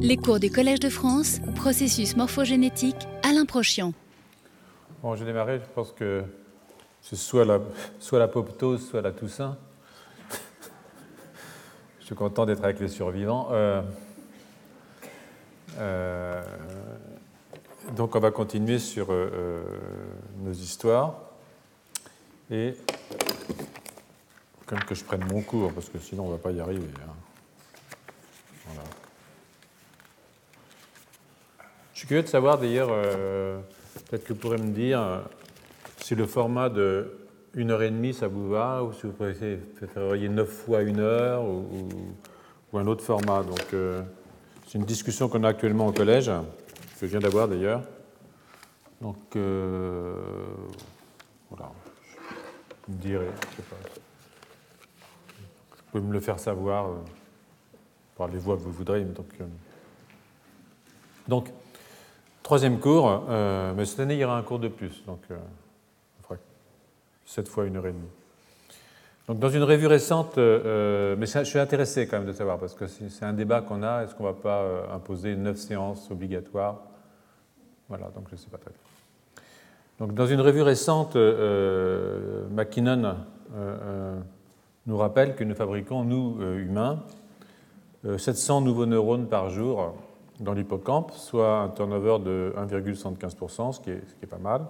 Les cours du Collège de France, processus morphogénétique, Alain Prochian. Bon, j'ai démarré, je pense que c'est soit la, soit l'apoptose, soit la Toussaint. je suis content d'être avec les survivants. Euh, euh, donc on va continuer sur euh, nos histoires. Et comme que je prenne mon cours, parce que sinon on ne va pas y arriver. Hein. Voilà. Je suis curieux de savoir d'ailleurs, euh, peut-être que vous pourrez me dire euh, si le format de 1 heure et demie ça vous va, ou si vous préféreriez 9 fois 1 heure, ou, un autre format. Donc euh, c'est une discussion qu'on a actuellement au collège, que je viens d'avoir d'ailleurs. Donc voilà, je me dirai, je sais pas. Vous pouvez me le faire savoir par les voies que vous voudrez. Donc, donc troisième cours, euh, mais cette année il y aura un cours de plus, donc euh, on fera sept fois une heure et demie. Donc dans une revue récente, euh, mais je suis intéressé quand même de savoir, parce que c'est un débat qu'on a, est-ce qu'on ne va pas imposer neuf séances obligatoires? Voilà, donc je ne sais pas très bien. Donc dans une revue récente, McKinnon nous rappelle que nous fabriquons, nous, humains, 700 nouveaux neurones par jour dans l'hippocampe, soit un turnover de 1,75%, ce, qui est, pas mal.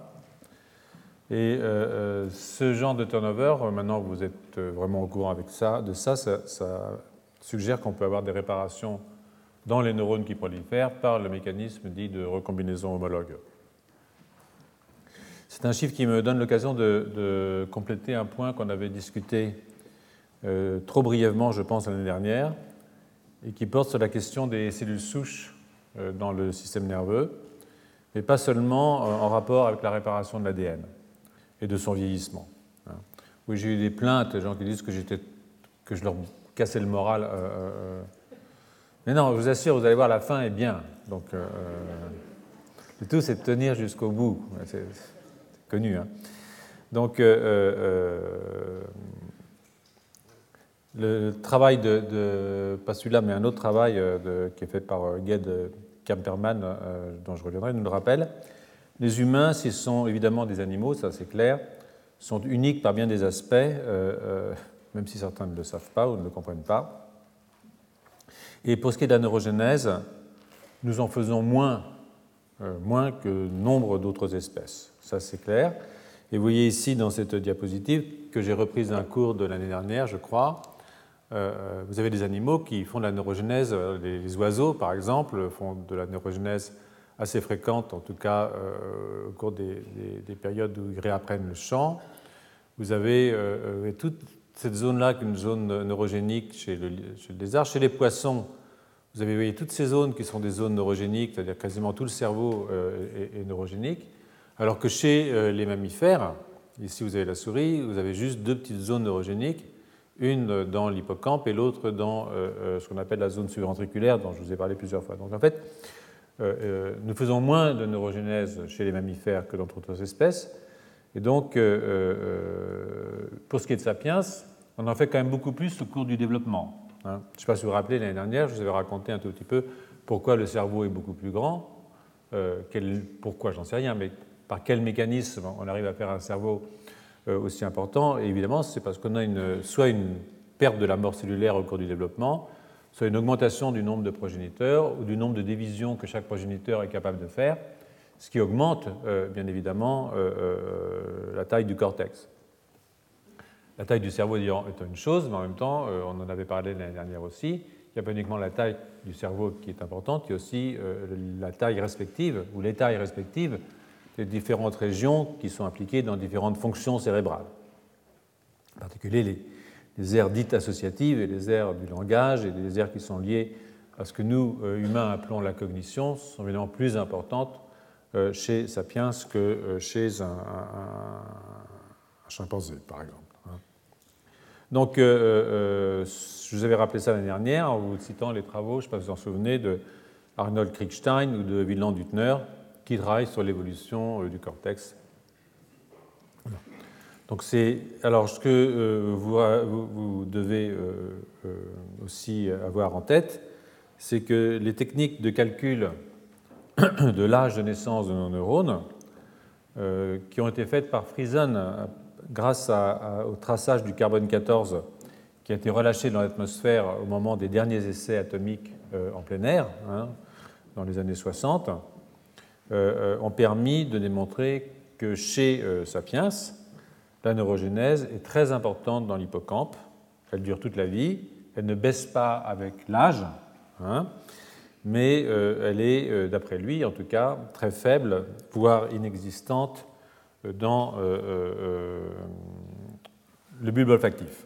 Et euh, ce genre de turnover, maintenant vous êtes vraiment au courant avec ça, de ça, ça, suggère qu'on peut avoir des réparations dans les neurones qui prolifèrent par le mécanisme dit de recombinaison homologue. C'est un chiffre qui me donne l'occasion de, compléter un point qu'on avait discuté euh, trop brièvement, je pense, l'année dernière, et qui porte sur la question des cellules souches euh, dans le système nerveux, mais pas seulement euh, en rapport avec la réparation de l'ADN et de son vieillissement. Hein. Oui, j'ai eu des plaintes, des gens qui disent que, que je leur cassais le moral. Euh, mais non, je vous assure, vous allez voir, la fin est bien. Donc, le tout, c'est de tenir jusqu'au bout. C'est connu. Hein. Donc, le travail de, pas celui-là, mais un autre travail qui est fait par Ged Camperman, euh, dont je reviendrai, nous le rappelle. Les humains, s'ils sont évidemment des animaux, ça c'est clair, sont uniques par bien des aspects, euh, euh, même si certains ne le savent pas ou ne le comprennent pas. Et pour ce qui est de la neurogénèse, nous en faisons moins, moins que nombre d'autres espèces. Ça c'est clair. Et vous voyez ici dans cette diapositive que j'ai reprise d'un cours de l'année dernière, je crois, euh, vous avez des animaux qui font de la neurogénèse, euh, les, oiseaux par exemple font de la neurogénèse assez fréquente, en tout cas euh, au cours des, périodes où ils réapprennent le chant. Vous avez toute cette zone-là, une zone neurogénique chez le, chez le, lézard. Chez les poissons, vous avez voyez, toutes ces zones qui sont des zones neurogéniques, c'est-à-dire quasiment tout le cerveau est, est, neurogénique, alors que chez les mammifères, ici vous avez la souris, vous avez juste deux petites zones neurogéniques une dans l'hippocampe et l'autre dans euh, euh, ce qu'on appelle la zone subventriculaire dont je vous ai parlé plusieurs fois. Donc en fait, euh, nous faisons moins de neurogénèse chez les mammifères que dans d'autres espèces. Et donc, pour ce qui est de Sapiens, on en fait quand même beaucoup plus au cours du développement. Hein. Je ne sais pas si vous vous rappelez, l'année dernière, je vous avais raconté un tout petit peu pourquoi le cerveau est beaucoup plus grand. Pourquoi, j'en sais rien, mais par quel mécanisme on arrive à faire un cerveau aussi important. Et évidemment, c'est parce qu'on a une, soit une perte de la mort cellulaire au cours du développement, soit une augmentation du nombre de progéniteurs ou du nombre de divisions que chaque progéniteur est capable de faire, ce qui augmente euh, bien évidemment euh, la taille du cortex. La taille du cerveau est une chose, mais en même temps, on en avait parlé l'année dernière aussi, il n'y a pas uniquement la taille du cerveau qui est importante, il y a aussi la taille respective ou les tailles respectives des différentes régions qui sont impliquées dans différentes fonctions cérébrales. En particulier les, les aires dites associatives et les aires du langage et les aires qui sont liées à ce que nous, euh, humains, appelons la cognition, sont évidemment plus importantes euh, chez Sapiens que euh, chez un, chimpanzé, par exemple. Hein. Donc, je vous avais rappelé ça l'année dernière en vous citant les travaux, je ne sais pas si vous en souvenez, de Arnold Kriegstein ou de Wieland Huttner, qui travaille sur l'évolution euh, du cortex. Donc c'est alors ce que euh, vous, vous, devez euh, aussi avoir en tête, c'est que les techniques de calcul de l'âge de naissance de nos neurones, euh, qui ont été faites par Friesen grâce au traçage du carbone 14 qui a été relâché dans l'atmosphère au moment des derniers essais atomiques euh, en plein air, hein, dans les années 60, euh, ont permis de démontrer que chez Sapiens, la neurogénèse est très importante dans l'hippocampe. Elle dure toute la vie, elle ne baisse pas avec l'âge, hein, mais euh, elle est, euh, d'après lui en tout cas, très faible, voire inexistante euh, dans le bulbe olfactif.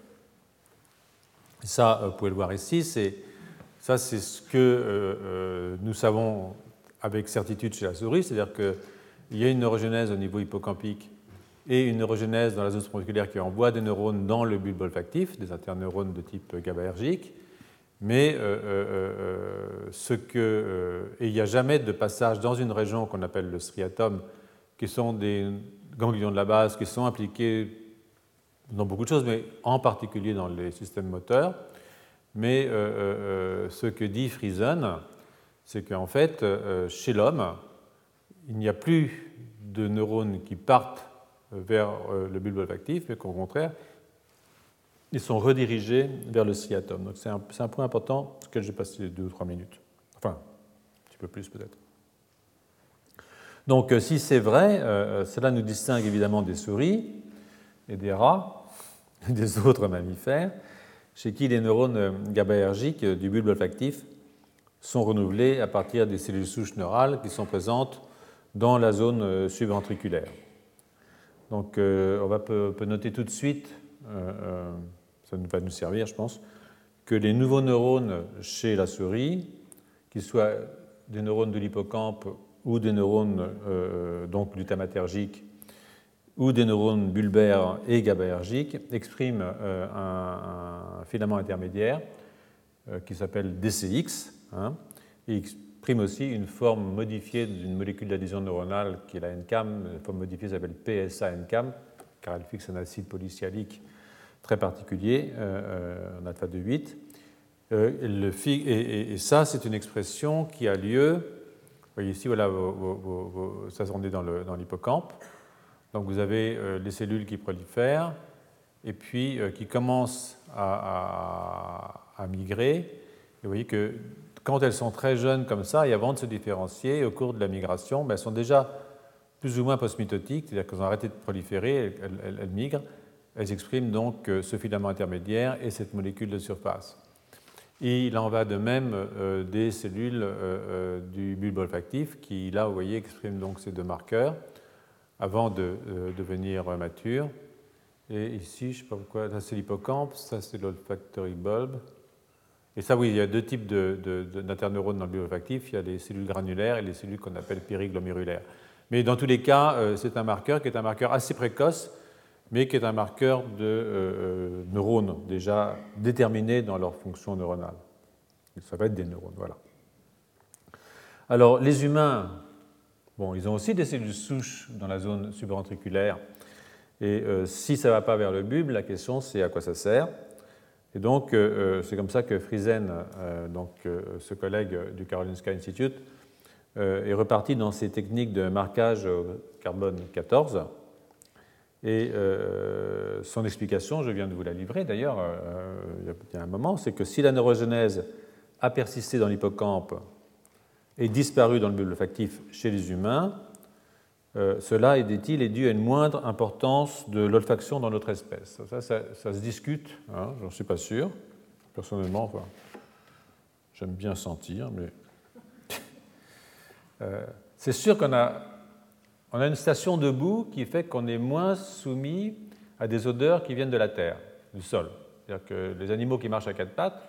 Ça, vous pouvez le voir ici, ça c'est ce que nous savons avec certitude chez la souris, c'est-à-dire qu'il y a une neurogénèse au niveau hippocampique et une neurogénèse dans la zone supramusculaire qui envoie des neurones dans le bulbe olfactif, des interneurones de type GABAergique. Mais euh, euh, euh, ce que, et il n'y a jamais de passage dans une région qu'on appelle le striatum, qui sont des ganglions de la base qui sont impliqués dans beaucoup de choses, mais en particulier dans les systèmes moteurs. Mais ce que dit Friesen, c'est qu'en fait, chez l'homme, il n'y a plus de neurones qui partent vers le bulbe olfactif, mais qu'au contraire, ils sont redirigés vers le striatum. Donc c'est un, point important sur lequel j'ai passé deux ou trois minutes. Enfin, un petit peu plus peut-être. Donc euh, si c'est vrai, euh, cela nous distingue évidemment des souris et des rats des autres mammifères, chez qui les neurones GABAergiques du bulbe olfactif sont renouvelés à partir des cellules souches neurales qui sont présentes dans la zone euh, subventriculaire. Donc on va peut, noter tout de suite ça va nous servir, je pense, que les nouveaux neurones chez la souris, qu'ils soient des neurones de l'hippocampe ou des neurones euh, glutamatergiques ou des neurones bulbaires et GABAergiques, expriment euh, un, filament intermédiaire euh, qui s'appelle DCX, hein, et exprime aussi une forme modifiée d'une molécule d'adhésion neuronale qui est la NCAM. La forme modifiée s'appelle PSA-NCAM, car elle fixe un acide polysialique très particulier en alpha de 8. Le, et, et, ça, c'est une expression qui a lieu. Vous voyez ici, voilà, ça on est dans l'hippocampe. Donc vous avez euh, les cellules qui prolifèrent et puis euh, qui commencent à, migrer. Vous voyez que quand elles sont très jeunes comme ça, et avant de se différencier, au cours de la migration, ben, elles sont déjà plus ou moins postmitotiques, c'est-à-dire qu'elles ont arrêté de proliférer, elles migrent. Elles expriment donc euh, ce filament intermédiaire et cette molécule de surface. Et il en va de même euh, des cellules euh, du bulbe olfactif qui, là, vous voyez, expriment donc ces deux marqueurs avant de devenir matures. Et ici, je ne sais pas pourquoi, ça c'est l'hippocampe, ça c'est l'olfactory bulb. Et ça, oui, il y a deux types d'interneurones dans le bulbe olfactif. Il y a les cellules granulaires et les cellules qu'on appelle périglomérulaires. Mais dans tous les cas, c'est un marqueur qui est un marqueur assez précoce mais qui est un marqueur de euh, euh, neurones déjà déterminés dans leur fonction neuronale. Ça va être des neurones, voilà. Alors, les humains, bon, ils ont aussi des cellules souches dans la zone subventriculaire, et euh, si ça ne va pas vers le bulbe, la question c'est à quoi ça sert? Et donc, c'est comme ça que Friesen, donc, ce collègue du Karolinska Institute, est reparti dans ses techniques de marquage au carbone 14, et euh, son explication, je viens de vous la livrer d'ailleurs euh, il y a un moment, c'est que si la neurogénèse a persisté dans l'hippocampe et disparu dans le bulbe olfactif chez les humains, euh, cela, dit-il, est dû à une moindre importance de l'olfaction dans notre espèce. Ça, ça, se discute, hein, j'en suis pas sûr. Personnellement, j'aime bien sentir, mais c'est sûr qu'on a on a une station debout qui fait qu'on est moins soumis à des odeurs qui viennent de la terre, du sol. C'est-à-dire que les animaux qui marchent à quatre pattes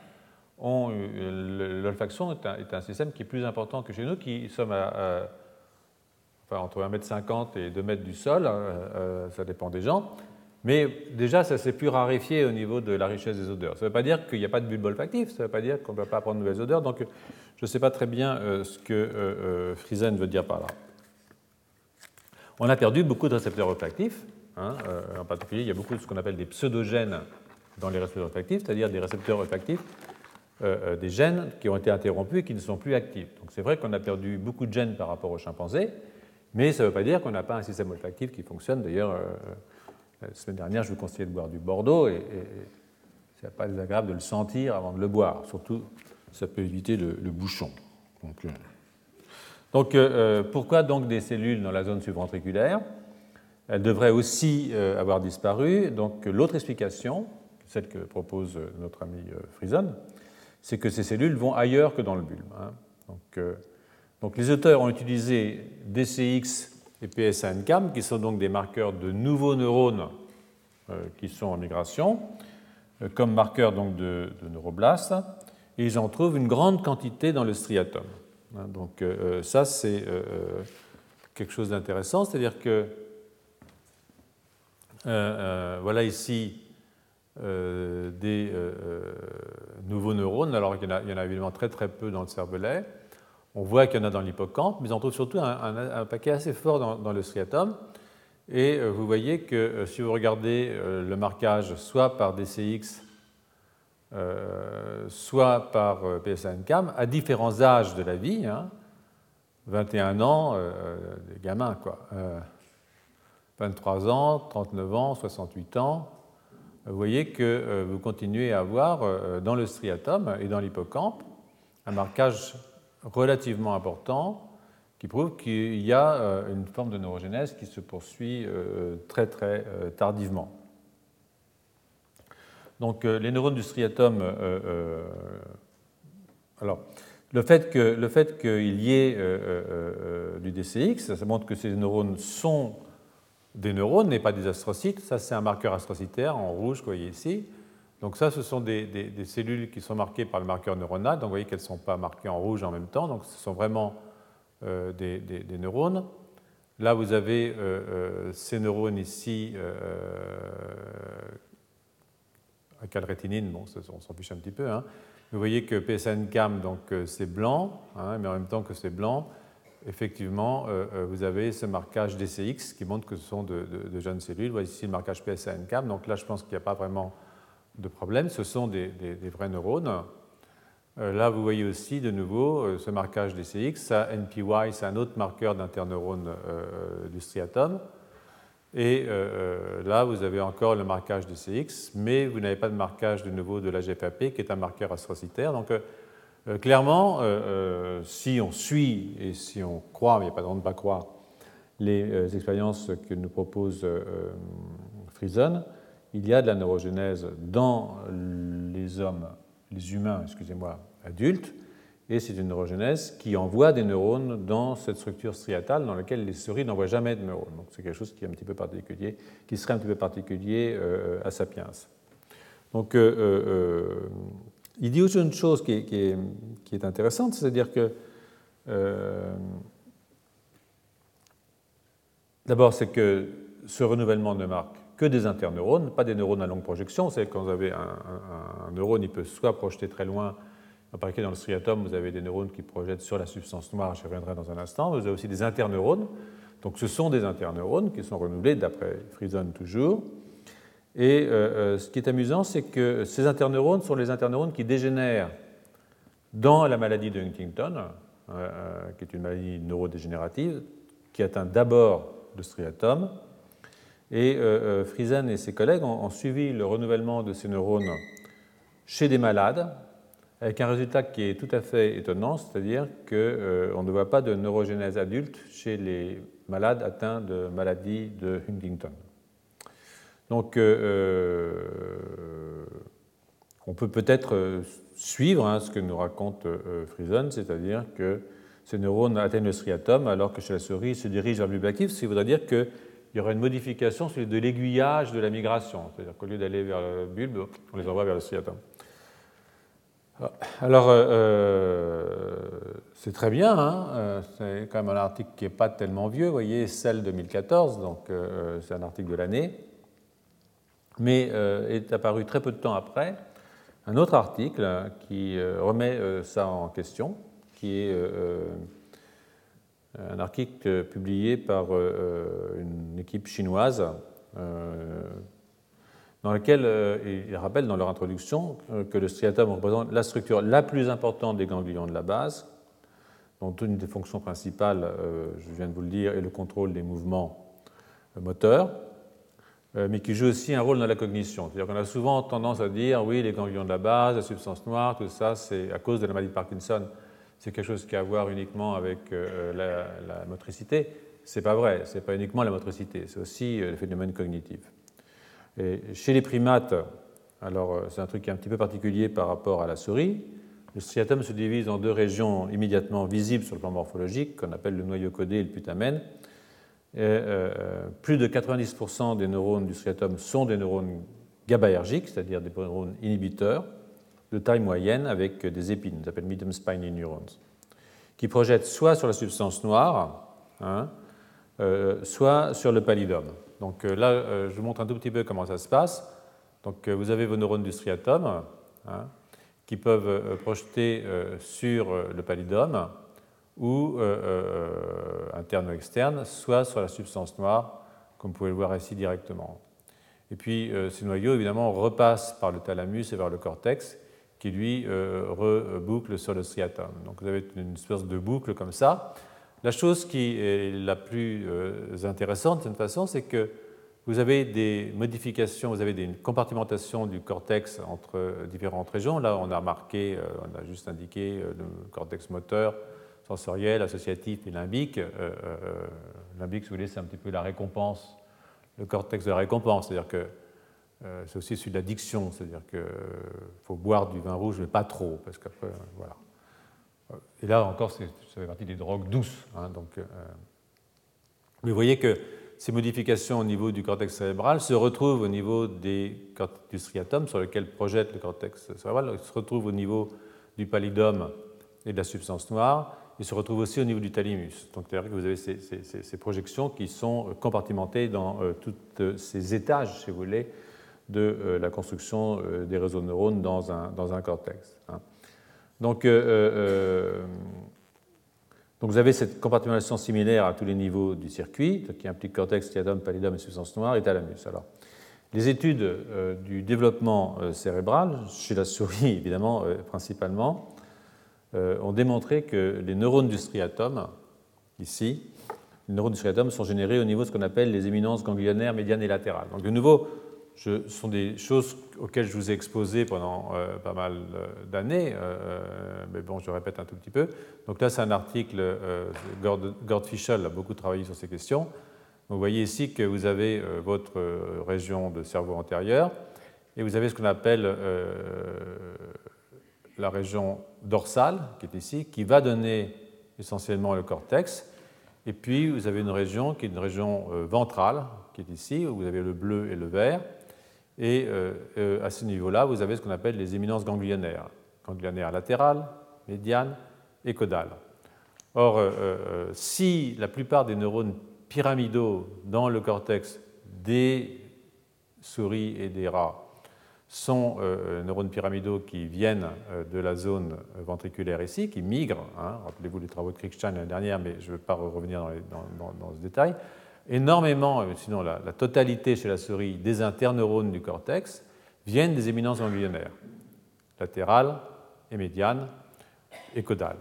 ont l'olfaction est, un système qui est plus important que chez nous, qui sommes à, entre 1m50 et 2 mètres du sol, hein, euh, ça dépend des gens. Mais déjà, ça s'est plus raréfié au niveau de la richesse des odeurs. Ça ne veut pas dire qu'il n'y a pas de bulbe olfactif, ça ne veut pas dire qu'on ne peut pas apprendre de nouvelles odeurs. Donc, je ne sais pas très bien euh, ce que euh, Friesen veut dire par là. On a perdu beaucoup de récepteurs olfactifs. Hein, euh, en particulier, il y a beaucoup de ce qu'on appelle des pseudogènes dans les récepteurs olfactifs, c'est-à-dire des récepteurs olfactifs des gènes qui ont été interrompus et qui ne sont plus actifs. Donc c'est vrai qu'on a perdu beaucoup de gènes par rapport aux chimpanzés, mais ça ne veut pas dire qu'on n'a pas un système olfactif qui fonctionne. D'ailleurs, la semaine dernière, je vous conseillais de boire du Bordeaux et, ce n'est pas désagréable de le sentir avant de le boire. Surtout, ça peut éviter le, bouchon. Donc, donc pourquoi donc des cellules dans la zone subventriculaire elle devrait aussi euh, avoir disparu. Donc l'autre explication, celle que propose euh, notre ami euh, Frison, c'est que ces cellules vont ailleurs que dans le bulbe. Hein. Donc, les auteurs ont utilisé DCX et PSA-NCAM, qui sont donc des marqueurs de nouveaux neurones qui sont en migration, comme marqueurs donc de, neuroblastes, et ils en trouvent une grande quantité dans le striatum. Hein. Donc ça, c'est quelque chose d'intéressant, c'est-à-dire que euh, euh, voilà ici euh, des nouveaux neurones. Alors il y, en a, évidemment très très peu dans le cervelet. On voit qu'il y en a dans l'hippocampe, mais on trouve surtout un, paquet assez fort dans, le striatum. Et vous voyez que si vous regardez le marquage soit par DCX, soit par PSA-NCAM, à différents âges de la vie, 21 hein, ans, des gamins quoi, 23 ans, 39 ans, 68 ans, vous voyez que euh, vous continuez à avoir euh, dans le striatum et dans l'hippocampe un marquage relativement important qui prouve qu'il y a euh, une forme de neurogénèse qui se poursuit très très tardivement. Donc les neurones du striatum, alors le fait qu'il y ait du DCX, ça montre que ces neurones sont des neurones, n'est pas des astrocytes. Ça, c'est un marqueur astrocytaire en rouge vous voyez ici. Donc ça, ce sont des, cellules qui sont marquées par le marqueur neuronal. Donc vous voyez qu'elles ne sont pas marquées en rouge en même temps. Donc ce sont vraiment euh, des, neurones. Là, vous avez euh, euh, ces neurones ici à calrétinine. Bon, on s'en fiche un petit peu. Hein. Vous voyez que PSN-CAM, donc c'est blanc, hein, mais en même temps que c'est blanc, effectivement, vous avez ce marquage DCX qui montre que ce sont de, jeunes cellules. Voici ici le marquage PSA-NCAM. Donc là, je pense qu'il n'y a pas vraiment de problème. Ce sont des, vrais neurones. Euh, là, vous voyez aussi de nouveau ce marquage DCX. Ça, NPY, c'est un autre marqueur d'interneurone du striatum. Et là, vous avez encore le marquage DCX, mais vous n'avez pas de marquage de nouveau de la GFAP, qui est un marqueur astrocytaire. Donc, euh, clairement, euh, euh, si on suit et si on croit, mais il n'y a pas de ne pas croire, les expériences que nous propose Friesen, il y a de la neurogénèse dans les hommes, les humains, excusez-moi, adultes, et c'est une neurogénèse qui envoie des neurones dans cette structure striatale dans laquelle les souris n'envoient jamais de neurones. Donc c'est quelque chose qui est un petit peu particulier, qui serait un petit peu particulier à Sapiens. Donc il dit aussi une chose qui est, intéressante, c'est-à-dire que euh, d'abord, c'est que ce renouvellement ne marque que des interneurones, pas des neurones à longue projection. C'est quand vous avez un, neurone, il peut soit projeter très loin, en particulier dans le striatum, vous avez des neurones qui projettent sur la substance noire, j'y reviendrai dans un instant. Vous avez aussi des interneurones. Donc ce sont des interneurones qui sont renouvelés, d'après Frison toujours. Et euh, euh, ce qui est amusant, c'est que ces interneurones sont les interneurones qui dégénèrent dans la maladie de Huntington, euh, qui est une maladie neurodégénérative, qui atteint d'abord le striatum. Et Friesen et ses collègues ont, suivi le renouvellement de ces neurones chez des malades, avec un résultat qui est tout à fait étonnant, c'est-à-dire qu'on ne voit pas de neurogénèse adulte chez les malades atteints de maladie de Huntington. Donc, euh, euh, on peut peut-être euh, suivre hein, ce que nous raconte Friesen, c'est-à-dire que ces neurones atteignent le striatum alors que chez la souris, ils se dirigent vers le actif, ce qui voudrait dire qu'il y aurait une modification de l'aiguillage de la migration, c'est-à-dire qu'au lieu d'aller vers le bulbe, on les envoie vers le striatum. Alors, c'est très bien, hein, c'est quand même un article qui n'est pas tellement vieux, vous voyez, celle 2014, donc c'est un article de l'année. Mais euh, est apparu très peu de temps après un autre article qui euh, remet euh, ça en question, qui est un article publié par une équipe chinoise dans lequel ils rappellent dans leur introduction que le striatum représente la structure la plus importante des ganglions de la base, dont une des fonctions principales, je viens de vous le dire, est le contrôle des mouvements moteurs, mais qui joue aussi un rôle dans la cognition. C'est-à-dire qu'on a souvent tendance à dire, oui, les ganglions de la base, la substance noire, tout ça, c'est à cause de la maladie de Parkinson c'est quelque chose qui a à voir uniquement avec euh, la, motricité. Ce n'est pas vrai, ce n'est pas uniquement la motricité, c'est aussi euh, le phénomène cognitif. Chez les primates, alors euh, c'est un truc qui est un petit peu particulier par rapport à la souris. Le striatum se divise en deux régions immédiatement visibles sur le plan morphologique, qu'on appelle le noyau codé et le putamen. plus de 90% des neurones du striatum sont des neurones GABAergiques, c'est-à-dire des neurones inhibiteurs de taille moyenne avec des épines, on appelle medium spiny neurons, qui projettent soit sur la substance noire, hein, euh, soit sur le pallidum. Donc euh, là, euh, je vous montre un tout petit peu comment ça se passe. Donc vous avez vos neurones du striatum hein, qui peuvent projeter sur le pallidum ou interne ou externe, soit sur la substance noire, comme vous pouvez le voir ici directement. Et puis ces noyaux, évidemment, repassent par le thalamus et vers le cortex, qui lui euh, reboucle sur le striatum. Donc vous avez une espèce de boucle comme ça. La chose qui est la plus euh, intéressante de façon, c'est que vous avez des modifications, vous avez une compartimentation du cortex entre différentes régions. Là, on a marqué, euh, on a juste indiqué le cortex moteur, sensoriel, associatif et limbique. limbique, si vous voulez, c'est un petit peu la récompense, le cortex de la récompense, c'est-à-dire que euh, c'est aussi celui de l'addiction, c'est-à-dire qu'il faut boire du vin rouge, mais pas trop, parce qu'après, euh, voilà. Et là encore, ça fait partie des drogues douces. Hein, donc, euh, vous voyez que ces modifications au niveau du cortex cérébral se retrouvent au niveau des, du striatum sur lequel projette le cortex cérébral, se retrouvent au niveau du pallidum et de la substance noire, et se retrouvent aussi au niveau du thalamus. Donc, c'est-à-dire que vous avez ces, projections qui sont compartimentées dans tous ces étages, si vous voulez, de euh, la construction euh, des réseaux de neurones dans un, dans un cortex. Hein. Donc, euh, donc, vous avez cette compartimentation similaire à tous les niveaux du circuit, qui implique cortex, striatum, pallidum et substance noire et thalamus. Alors, les études du développement cérébral, chez la souris évidemment principalement, ont démontré que les neurones du striatum, ici, les neurones du striatum sont générés au niveau de ce qu'on appelle les éminences ganglionnaires médianes et latérales. Donc de nouveau, ce sont des choses auxquelles je vous ai exposé pendant euh, pas mal euh, d'années, euh, mais bon, je répète un tout petit peu. Donc là, c'est un article, Gord, Gord Fischel a beaucoup travaillé sur ces questions. Vous voyez ici que vous avez votre région de cerveau antérieur et vous avez ce qu'on appelle la région dorsale, qui est ici, qui va donner essentiellement le cortex. Et puis, vous avez une région qui est une région ventrale, qui est ici, où vous avez le bleu et le vert. Et euh, euh, à ce niveau-là, vous avez ce qu'on appelle les éminences ganglionnaires, ganglionnaires latérales, médianes et caudales. Or, euh, si la plupart des neurones pyramidaux dans le cortex des souris et des rats sont neurones pyramidaux qui viennent de la zone ventriculaire ici, qui migrent. Hein, rappelez-vous les travaux de Kriegstein l'année dernière, mais je ne vais pas revenir dans, dans ce détail énormément, euh, sinon la, totalité chez la souris, des interneurones du cortex viennent des éminences ganglionnaires, latérales et médianes et caudales.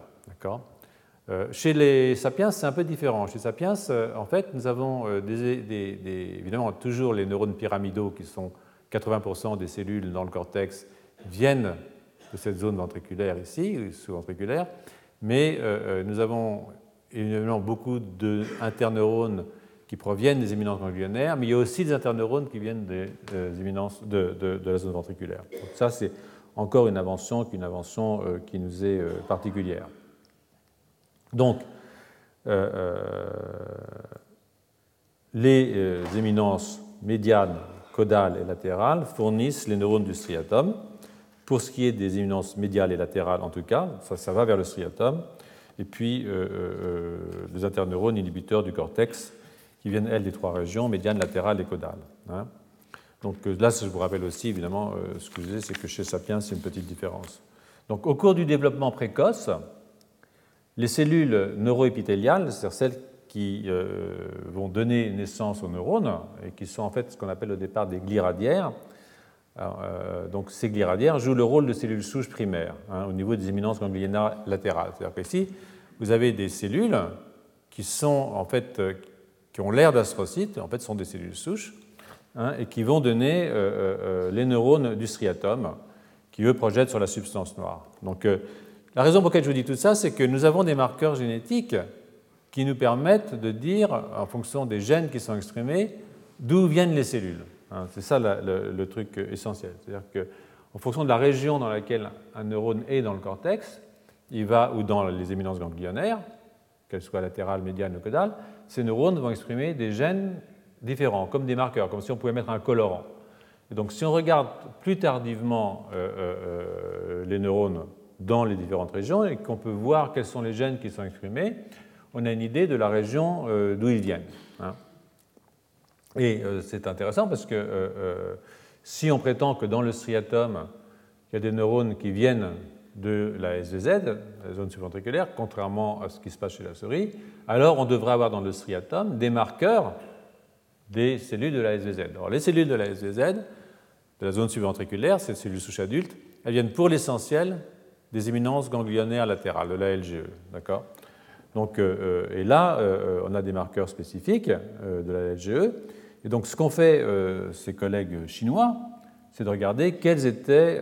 Euh, chez les sapiens, c'est un peu différent. Chez les sapiens, euh, en fait, nous avons évidemment toujours les neurones pyramidaux qui sont 80% des cellules dans le cortex viennent de cette zone ventriculaire ici, sous-ventriculaire, mais nous avons évidemment beaucoup d'interneurones qui proviennent des éminences ganglionnaires, mais il y a aussi des interneurones qui viennent des, euh, éminences de, la zone ventriculaire. Donc ça, c'est encore une invention, une invention euh, qui nous est euh, particulière. Donc, les éminences médianes, caudales et latérales fournissent les neurones du striatum. Pour ce qui est des éminences médiales et latérales, en tout cas, ça, ça va vers le striatum. Et puis, les interneurones inhibiteurs du cortex qui viennent, elles, des trois régions, médiane, latérale et caudale. Hein. Donc euh, là, je vous rappelle aussi, évidemment, euh, ce que je disais, c'est que chez Sapiens, c'est une petite différence. Donc au cours du développement précoce, les cellules neuroépithéliales, c'est-à-dire celles qui euh, vont donner naissance aux neurones, et qui sont en fait ce qu'on appelle au départ des glies radiaires, donc ces gliradières jouent le rôle de cellules souches primaires hein, au niveau des éminences ganglionnaires latérales. C'est-à-dire qu'ici, vous avez des cellules qui sont en fait qui ont l'air d'astrocytes, en fait sont des cellules souches, hein, et qui vont donner les neurones du striatum, qui eux projettent sur la substance noire. Donc la raison pour laquelle je vous dis tout ça, c'est que nous avons des marqueurs génétiques qui nous permettent de dire, en fonction des gènes qui sont exprimés, d'où viennent les cellules. Hein, c'est ça le, truc essentiel. C'est-à-dire qu'en fonction de la région dans laquelle un neurone est dans le cortex, il va, ou dans les éminences ganglionnaires, qu'elles soient latérales, médianes ou caudales, ces neurones vont exprimer des gènes différents, comme des marqueurs, comme si on pouvait mettre un colorant. Donc si on regarde plus tardivement euh, euh, euh, les neurones dans les différentes régions et qu'on peut voir quels sont les gènes qui sont exprimés, on a une idée de la région d'où ils viennent. Hein. Et c'est intéressant parce que si on prétend que dans le striatum, il y a des neurones qui viennent de la SVZ, la zone subventriculaire, contrairement à ce qui se passe chez la souris, alors on devrait avoir dans le striatum des marqueurs des cellules de la SVZ. Alors les cellules de la SVZ, de la zone subventriculaire, ces cellules souches adultes, elles viennent pour l'essentiel des éminences ganglionnaires latérales, de la LGE. D'accord? Donc, euh, euh, et là, euh, on a des marqueurs spécifiques de la LGE. Et donc, ce qu'ont fait ces collègues chinois, c'est de regarder quels étaient,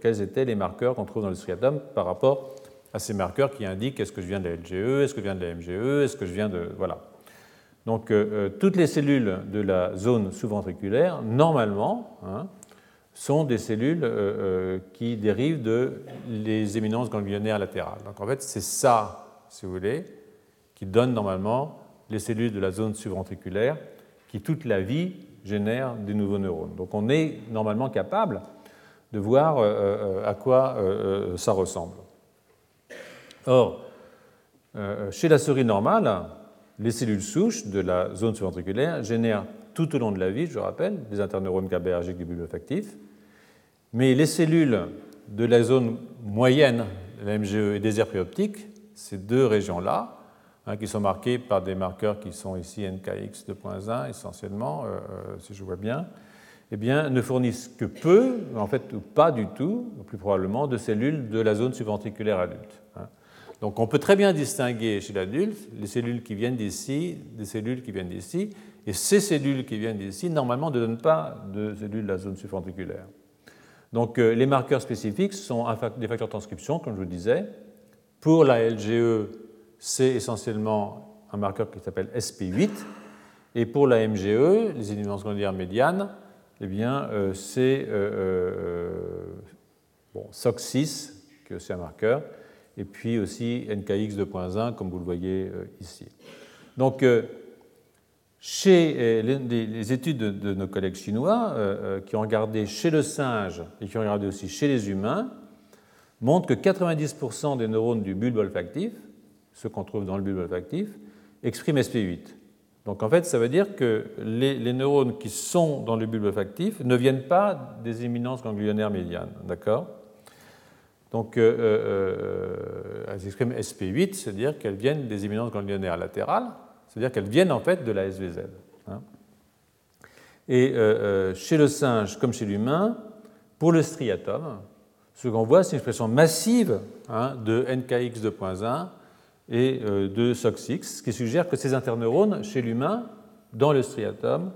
quels étaient les marqueurs qu'on trouve dans le striatum par rapport à ces marqueurs qui indiquent est-ce que je viens de la LGE, est-ce que je viens de la MGE, est-ce que je viens de. Voilà. Donc, toutes les cellules de la zone sous-ventriculaire, normalement, hein, sont des cellules euh, euh, qui dérivent de les éminences ganglionnaires latérales. Donc en fait, c'est ça, si vous voulez, qui donne normalement les cellules de la zone subventriculaire qui toute la vie génèrent des nouveaux neurones. Donc on est normalement capable de voir euh, à quoi ça ressemble. Or, chez la souris normale, les cellules souches de la zone subventriculaire génèrent tout au long de la vie, je rappelle, des interneurones GABAergiques du bulbe olfactif, mais les cellules de la zone moyenne la MGE et des aires préoptiques, ces deux régions-là, hein, qui sont marquées par des marqueurs qui sont ici NKX 2.1 essentiellement, euh, euh, si je vois bien, eh bien, ne fournissent que peu, en fait, ou pas du tout, plus probablement, de cellules de la zone subventriculaire adulte. Hein. Donc on peut très bien distinguer chez l'adulte les cellules qui viennent d'ici des cellules qui viennent d'ici, et ces cellules qui viennent d'ici, normalement, ne donnent pas de cellules de la zone subventriculaire. Donc euh, les marqueurs spécifiques sont des facteurs de transcription, comme je vous disais. Pour la LGE, c'est essentiellement un marqueur qui s'appelle SP8. Et pour la MGE, les éminences ganglionnaires médianes, eh bien, euh, c'est euh, bon, SOC6, que c'est un marqueur, et puis aussi NKX 2.1, comme vous le voyez ici. Donc, chez euh, les études de nos collègues chinois, euh, euh, qui ont regardé chez le singe et qui ont regardé aussi chez les humains, montrent que 90% des neurones du bulbe olfactif, ceux qu'on trouve dans le bulbe olfactif, expriment SP8. Donc en fait, ça veut dire que les, neurones qui sont dans le bulbe olfactif ne viennent pas des éminences ganglionnaires médianes. D'accord? Donc elles expriment SP8, c'est-à-dire qu'elles viennent des éminences ganglionnaires latérales, c'est-à-dire qu'elles viennent en fait de la SVZ. Hein. Et euh, euh, chez le singe comme chez l'humain, pour le striatum, ce qu'on voit, c'est une expression massive hein, de NKX 2.1 et euh, de SOX6, ce qui suggère que ces interneurones, chez l'humain, dans le striatum,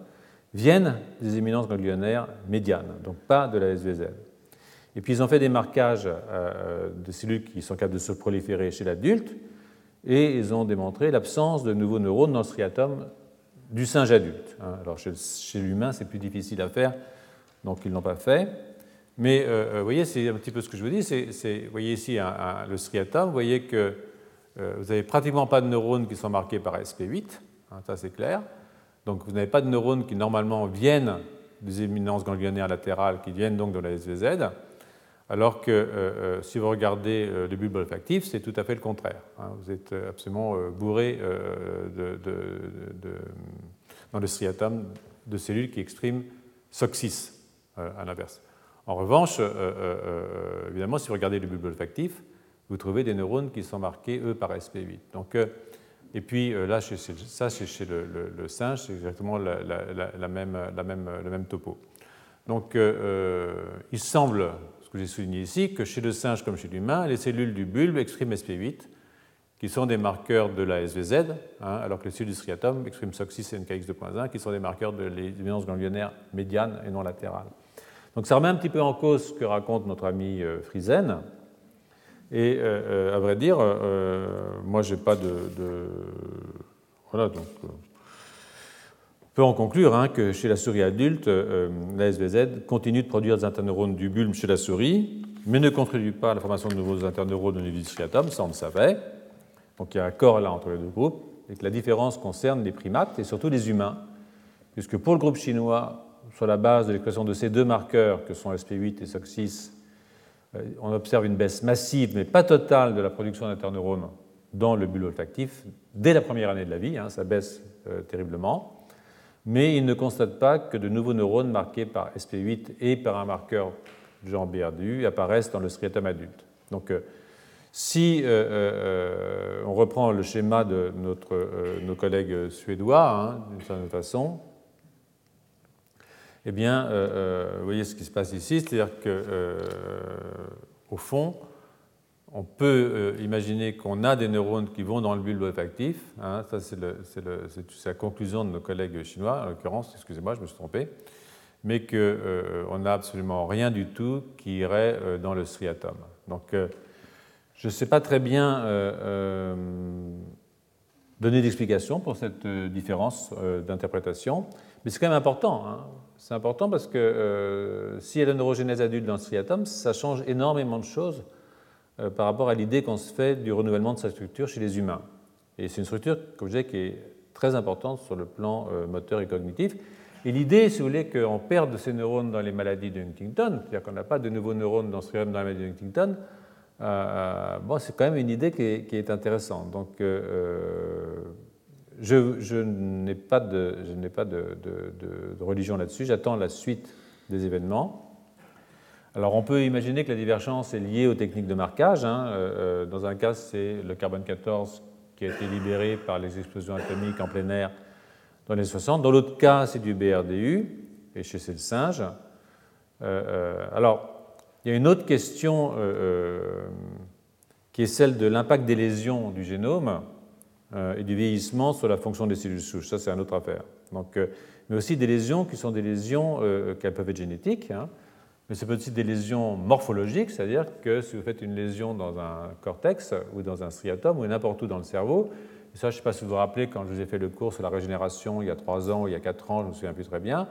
viennent des éminences ganglionnaires médianes, donc pas de la SVZ. Et puis ils ont fait des marquages de cellules qui sont capables de se proliférer chez l'adulte, et ils ont démontré l'absence de nouveaux neurones dans le striatum du singe adulte. Hein. Alors chez, l'humain, c'est plus difficile à faire, donc ils ne l'ont pas fait. Mais euh, euh, vous voyez, c'est un petit peu ce que je vous dis. vous voyez ici le striatum, vous voyez que euh, vous n'avez pratiquement pas de neurones qui sont marqués par SP8, hein, ça c'est clair. Donc vous n'avez pas de neurones qui normalement viennent des éminences ganglionnaires latérales, qui viennent donc de la SVZ. Alors que euh, euh, si vous regardez euh, le bulbe olfactif, c'est tout à fait le contraire. Hein. vous êtes absolument bourré dans le striatum de cellules qui expriment SOC6 à l'inverse. En revanche, évidemment, si vous regardez le bulbe olfactif, vous trouvez des neurones qui sont marqués, eux, par SP8. Donc, et puis là, ça, c'est chez le, singe, c'est exactement la, même, le même topo. Donc, il semble, ce que j'ai souligné ici, que chez le singe comme chez l'humain, les cellules du bulbe expriment SP8, qui sont des marqueurs de la SVZ, hein, alors que les cellules du striatum expriment SOC6 et NKX2.1, qui sont des marqueurs de l'évidence ganglionnaire médiane et non latérale. Donc ça remet un petit peu en cause ce que raconte notre ami euh, Friesen. Et euh, euh, à vrai dire, moi, je n'ai pas de, Voilà, donc. on peut en conclure hein, que chez la souris adulte, la SVZ continue de produire des interneurones du bulbe chez la souris, mais ne contribue pas à la formation de nouveaux interneurones au niveau du striatum, ça on le savait. Donc il y a un corps là entre les deux groupes, et que la différence concerne les primates et surtout les humains, puisque pour le groupe chinois, sur la base de l'expression de ces deux marqueurs que sont SP8 et SOC6, euh, on observe une baisse massive, mais pas totale, de la production d'interneurones dans le bulbe olfactif dès la première année de la vie, hein, ça baisse euh, terriblement, mais il ne constate pas que de nouveaux neurones marqués par SP8 et par un marqueur genre BRDU apparaissent dans le striatum adulte. Donc euh, si euh, euh, euh, on reprend le schéma de notre, nos collègues suédois, hein, d'une certaine façon, eh bien, vous voyez ce qui se passe ici, c'est-à-dire qu'au fond, on peut imaginer qu'on a des neurones qui vont dans le bulbe olfactif. Hein, ça, c'est la conclusion de nos collègues chinois, en l'occurrence, excusez-moi, je me suis trompé, mais qu'on n'a absolument rien du tout qui irait dans le striatum. Donc, je ne sais pas très bien euh, euh, donner d'explication pour cette euh, différence d'interprétation, mais c'est quand même important. Hein. C'est important parce que s'il y a la neurogénèse adulte dans le striatum, ça change énormément de choses par rapport à l'idée qu'on se fait du renouvellement de sa structure chez les humains. Et c'est une structure, comme je disais, qui est très importante sur le plan moteur et cognitif. Et l'idée, si vous voulez, qu'on perde ces neurones dans les maladies de Huntington, c'est-à-dire qu'on n'a pas de nouveaux neurones dans striatum dans la maladie de Huntington, euh, bon, c'est quand même une idée qui est, intéressante. Donc, euh, je, n'ai pas, de, religion là-dessus. J'attends la suite des événements. Alors, on peut imaginer que la divergence est liée aux techniques de marquage. Hein. Euh, dans un cas, c'est le carbone 14 qui a été libéré par les explosions atomiques en plein air dans les 60. Dans l'autre cas, c'est du BRDU, et chez ces singes. alors, il y a une autre question euh, euh, qui est celle de l'impact des lésions du génome euh, et du vieillissement sur la fonction des cellules souches. Ça, c'est une autre affaire. Donc, mais aussi des lésions qui sont des lésions qui peuvent être génétiques, hein, mais c'est aussi des lésions morphologiques, c'est-à-dire que si vous faites une lésion dans un cortex ou dans un striatum ou n'importe où dans le cerveau, et ça, je ne sais pas si vous vous rappelez, quand je vous ai fait le cours sur la régénération il y a 3 ans ou il y a 4 ans, je ne me souviens plus très bien,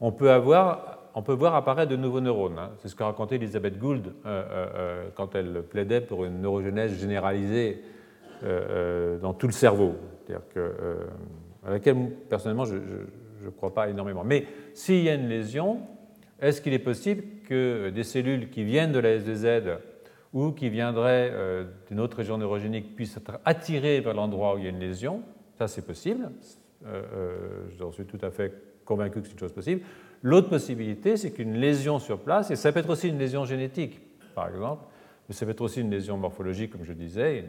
on peut avoir on peut voir apparaître de nouveaux neurones. Hein. C'est ce qu'a raconté Elisabeth Gould euh, euh, euh, quand elle plaidait pour une neurogenèse généralisée dans tout le cerveau, que, à laquelle personnellement je ne crois pas énormément. Mais s'il y a une lésion, est-ce qu'il est possible que des cellules qui viennent de la S2Z ou qui viendraient d'une autre région neurogénique puissent être attirées vers l'endroit où il y a une lésion Ça, c'est possible. je suis tout à fait convaincu que c'est une chose possible. L'autre possibilité, c'est qu'une lésion sur place, et ça peut être aussi une lésion génétique, par exemple, mais ça peut être aussi une lésion morphologique, comme je disais,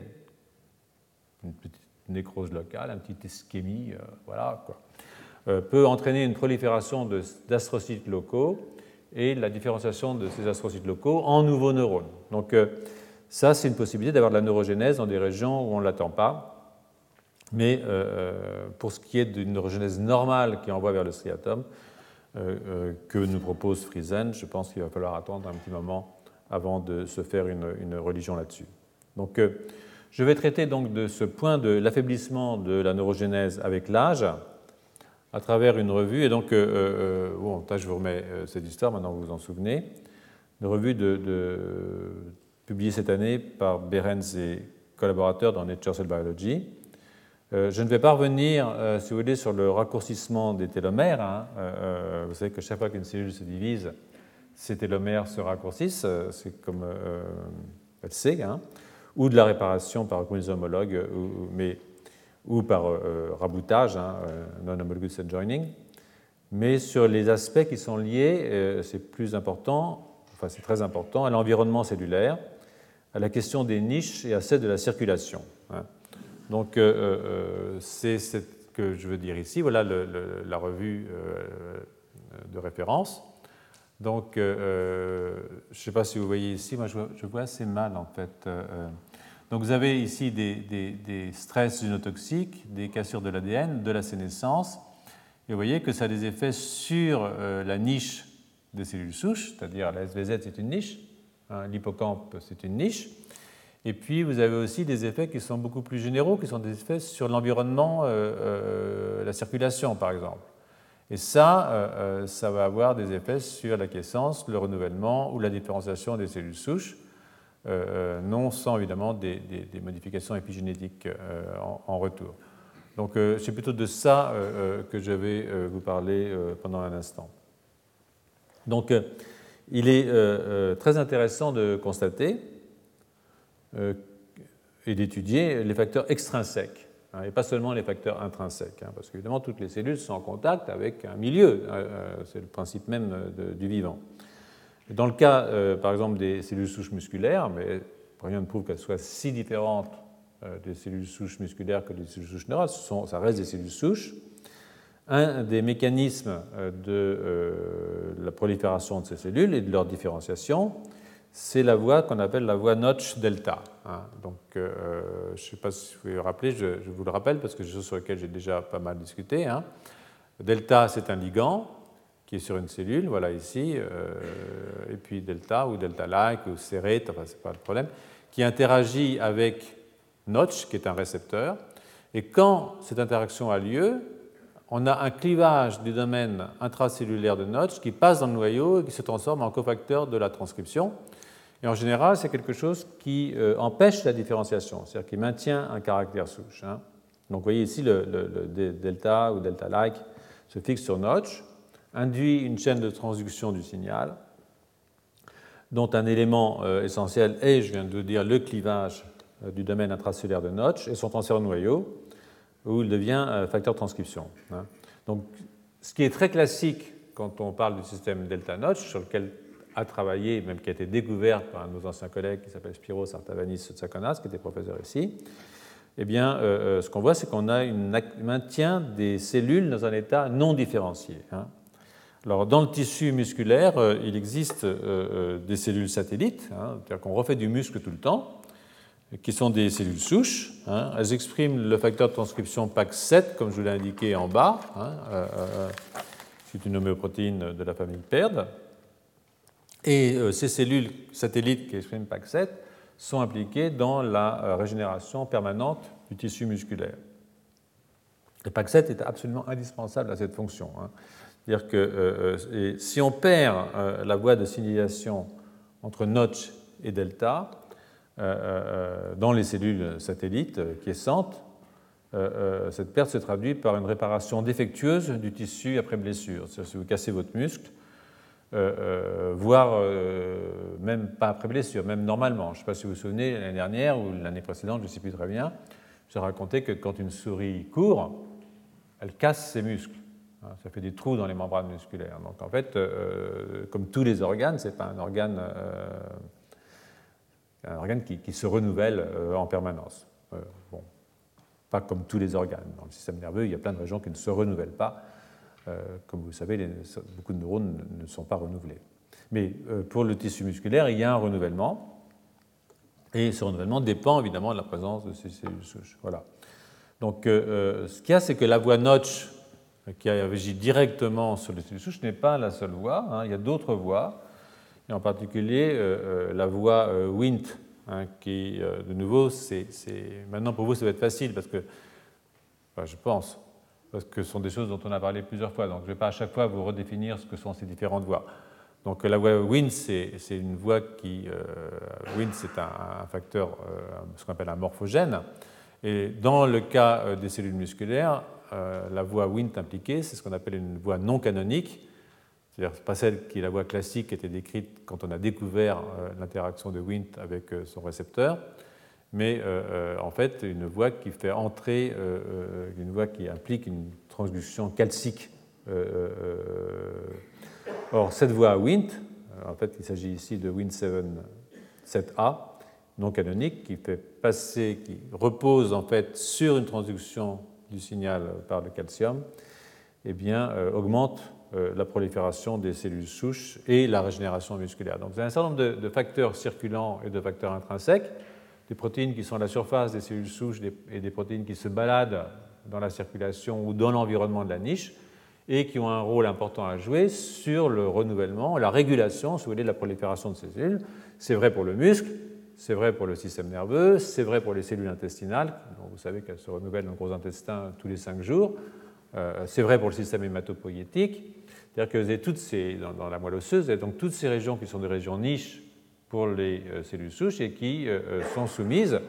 une, petite nécrose locale, une petite ischémie, euh, voilà, quoi. Euh, peut entraîner une prolifération d'astrocytes locaux et la différenciation de ces astrocytes locaux en nouveaux neurones. Donc, euh, ça, c'est une possibilité d'avoir de la neurogénèse dans des régions où on ne l'attend pas. Mais pour ce qui est d'une neurogénèse normale qui envoie vers le striatum, que nous propose Friesen. Je pense qu'il va falloir attendre un petit moment avant de se faire une, religion là-dessus. Donc, je vais traiter donc de ce point de l'affaiblissement de la neurogénèse avec l'âge à travers une revue. Et donc, bon, là, je vous remets cette histoire, maintenant vous vous en souvenez. Une revue publiée cette année par Behrens et collaborateurs dans Nature Cell Biology. Euh, je ne vais pas revenir, euh, si vous voulez, sur le raccourcissement des télomères. Hein. Euh, vous savez que chaque fois qu'une cellule se divise, ces télomères se raccourcissent, c'est comme elle sait, hein. Ou de la réparation par combinaison homologue, ou, mais, ou par raboutage, hein, non-homologous joining. Mais sur les aspects qui sont liés, c'est plus important, enfin c'est très important, à l'environnement cellulaire, à la question des niches et à celle de la circulation. Donc, euh, euh, c'est ce que je veux dire ici. Voilà la revue euh, de référence. Donc, je ne sais pas si vous voyez ici, moi je vois, assez mal en fait. Donc vous avez ici des, stress génotoxiques, des cassures de l'ADN, de la sénescence, et vous voyez que ça a des effets sur la niche des cellules souches, c'est-à-dire la SVZ c'est une niche, hein, l'hippocampe c'est une niche, et puis vous avez aussi des effets qui sont beaucoup plus généraux, qui sont des effets sur l'environnement, euh, euh, la circulation par exemple. Et ça, euh, ça va avoir des effets sur l'acquiescence, le renouvellement ou la différenciation des cellules souches, non sans évidemment des, modifications épigénétiques en, retour. Donc c'est plutôt de ça que je vais vous parler pendant un instant. Donc, euh, il est euh, euh, très intéressant de constater et d'étudier les facteurs extrinsèques, hein, et pas seulement les facteurs intrinsèques, hein, parce qu'évidemment, toutes les cellules sont en contact avec un milieu, c'est le principe même du vivant. Dans le cas, par exemple, des cellules souches musculaires, mais rien ne prouve qu'elles soient si différentes des cellules souches musculaires que des cellules souches neurales, ça reste des cellules souches, un des mécanismes euh, de euh, la prolifération de ces cellules et de leur différenciation, c'est la voie qu'on appelle la voie Notch-delta. Hein. Donc, euh, je ne sais pas si vous vous rappeler, je, vous le rappelle parce que c'est chose sur laquelle j'ai déjà pas mal discuté. Hein. Delta, c'est un ligand qui est sur une cellule, voilà ici, et puis delta ou delta-like ou serrate, enfin, c'est pas le problème, qui interagit avec Notch, qui est un récepteur. Et quand cette interaction a lieu, on a un clivage du domaine intracellulaire de Notch qui passe dans le noyau et qui se transforme en cofacteur de la transcription. Et en général, c'est quelque chose qui euh, empêche la différenciation, c'est-à-dire qui maintient un caractère souche. Hein. Donc vous voyez ici, le, delta ou delta-like se fixe sur Notch, induit une chaîne de transduction du signal, dont un élément euh, essentiel est, je viens de vous dire, le clivage euh, du domaine intracellulaire de Notch et son transfert au noyau où il devient euh, facteur de transcription. Hein. Donc, ce qui est très classique quand on parle du système delta notch, sur lequel a travaillé, même qui a été découvert par un de nos anciens collègues qui s'appelle Spiros Artavanis Tsakonas, qui était professeur ici, eh bien, ce qu'on voit, c'est qu'on a un maintien des cellules dans un état non différencié. Hein. Dans le tissu musculaire, il existe des cellules satellites, hein, c'est-à-dire qu'on refait du muscle tout le temps, qui sont des cellules souches. Hein. Elles expriment le facteur de transcription PAX7, comme je vous l'ai indiqué en bas. Hein. Euh, euh, c'est une homéoprotéine de la famille PERD. Et euh, ces cellules satellites qui expriment PAX7 sont impliquées dans la régénération permanente du tissu musculaire. Et PAX7 est absolument indispensable à cette fonction. C'est-à-dire que si on perd la voie de signalisation entre notch et delta, euh, euh, dans les cellules satellites quiescentes, euh, cette perte se traduit par une réparation défectueuse du tissu après blessure. C'est-à-dire si vous cassez votre muscle, voire même pas après blessure, même normalement. Je ne sais pas si vous vous souvenez, l'année dernière ou l'année précédente, je ne sais plus très bien, j'ai raconté que quand une souris court, elle casse ses muscles. Hein, ça fait des trous dans les membranes musculaires. Donc en fait, comme tous les organes, ce n'est pas un organe un organe qui, se renouvelle euh, en permanence. Euh, bon, pas comme tous les organes. Dans le système nerveux, il y a plein de régions qui ne se renouvellent pas. Euh, comme vous savez, beaucoup de neurones ne sont pas renouvelés. Mais pour le tissu musculaire, il y a un renouvellement. Et ce renouvellement dépend évidemment de la présence de ces cellules souches. Voilà. Donc, ce qu'il y a, c'est que la voie Notch, qui agit directement sur les cellules souches, n'est pas la seule voie. Hein. Il y a d'autres voies et en particulier euh, euh, la voie euh, Wnt, hein, qui, de nouveau, c'est, maintenant pour vous, ça va être facile parce que, je pense, parce que ce sont des choses dont on a parlé plusieurs fois, donc je ne vais pas à chaque fois vous redéfinir ce que sont ces différentes voies. Donc la voie Wnt, c'est, une voie qui. Wnt, c'est un, facteur, ce qu'on appelle un morphogène. Et dans le cas des cellules musculaires, la voie Wnt impliquée, c'est ce qu'on appelle une voie non canonique, c'est-à-dire pas celle qui est la voie classique qui était décrite quand on a découvert euh, l'interaction de Wnt avec euh, son récepteur, mais euh, en fait une voie qui fait entrer, une voie qui implique une transduction calcique. Or, cette voie Wnt, en fait il s'agit ici de Wnt 7, a non canonique, qui fait passer, qui repose en fait sur une transduction du signal par le calcium, eh bien, augmente la prolifération des cellules souches et la régénération musculaire. Donc, vous avez un certain nombre de, facteurs circulants et de facteurs intrinsèques, des protéines qui sont à la surface des cellules souches et des protéines qui se baladent dans la circulation ou dans l'environnement de la niche et qui ont un rôle important à jouer sur le renouvellement, la régulation, si vous voulez, de la prolifération de ces cellules. C'est vrai pour le muscle, c'est vrai pour le système nerveux, c'est vrai pour les cellules intestinales, dont vous savez qu'elles se renouvellent dans le gros intestin tous les cinq jours, euh, c'est vrai pour le système hématopoïétique. C'est-à-dire que vous avez toutes ces, dans, la moelle osseuse, vous avez donc toutes ces régions qui sont des régions niches pour les euh, cellules souches et qui euh, sont soumises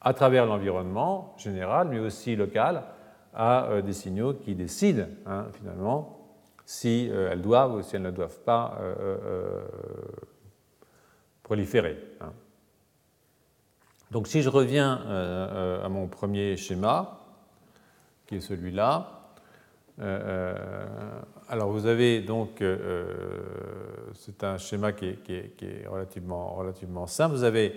à travers l'environnement général, mais aussi local, à des signaux qui décident hein, finalement si elles doivent ou si elles ne doivent pas proliférer. Donc si je reviens à mon premier schéma, qui est celui-là, alors vous avez donc, c'est un schéma qui est, relativement, relativement simple, vous avez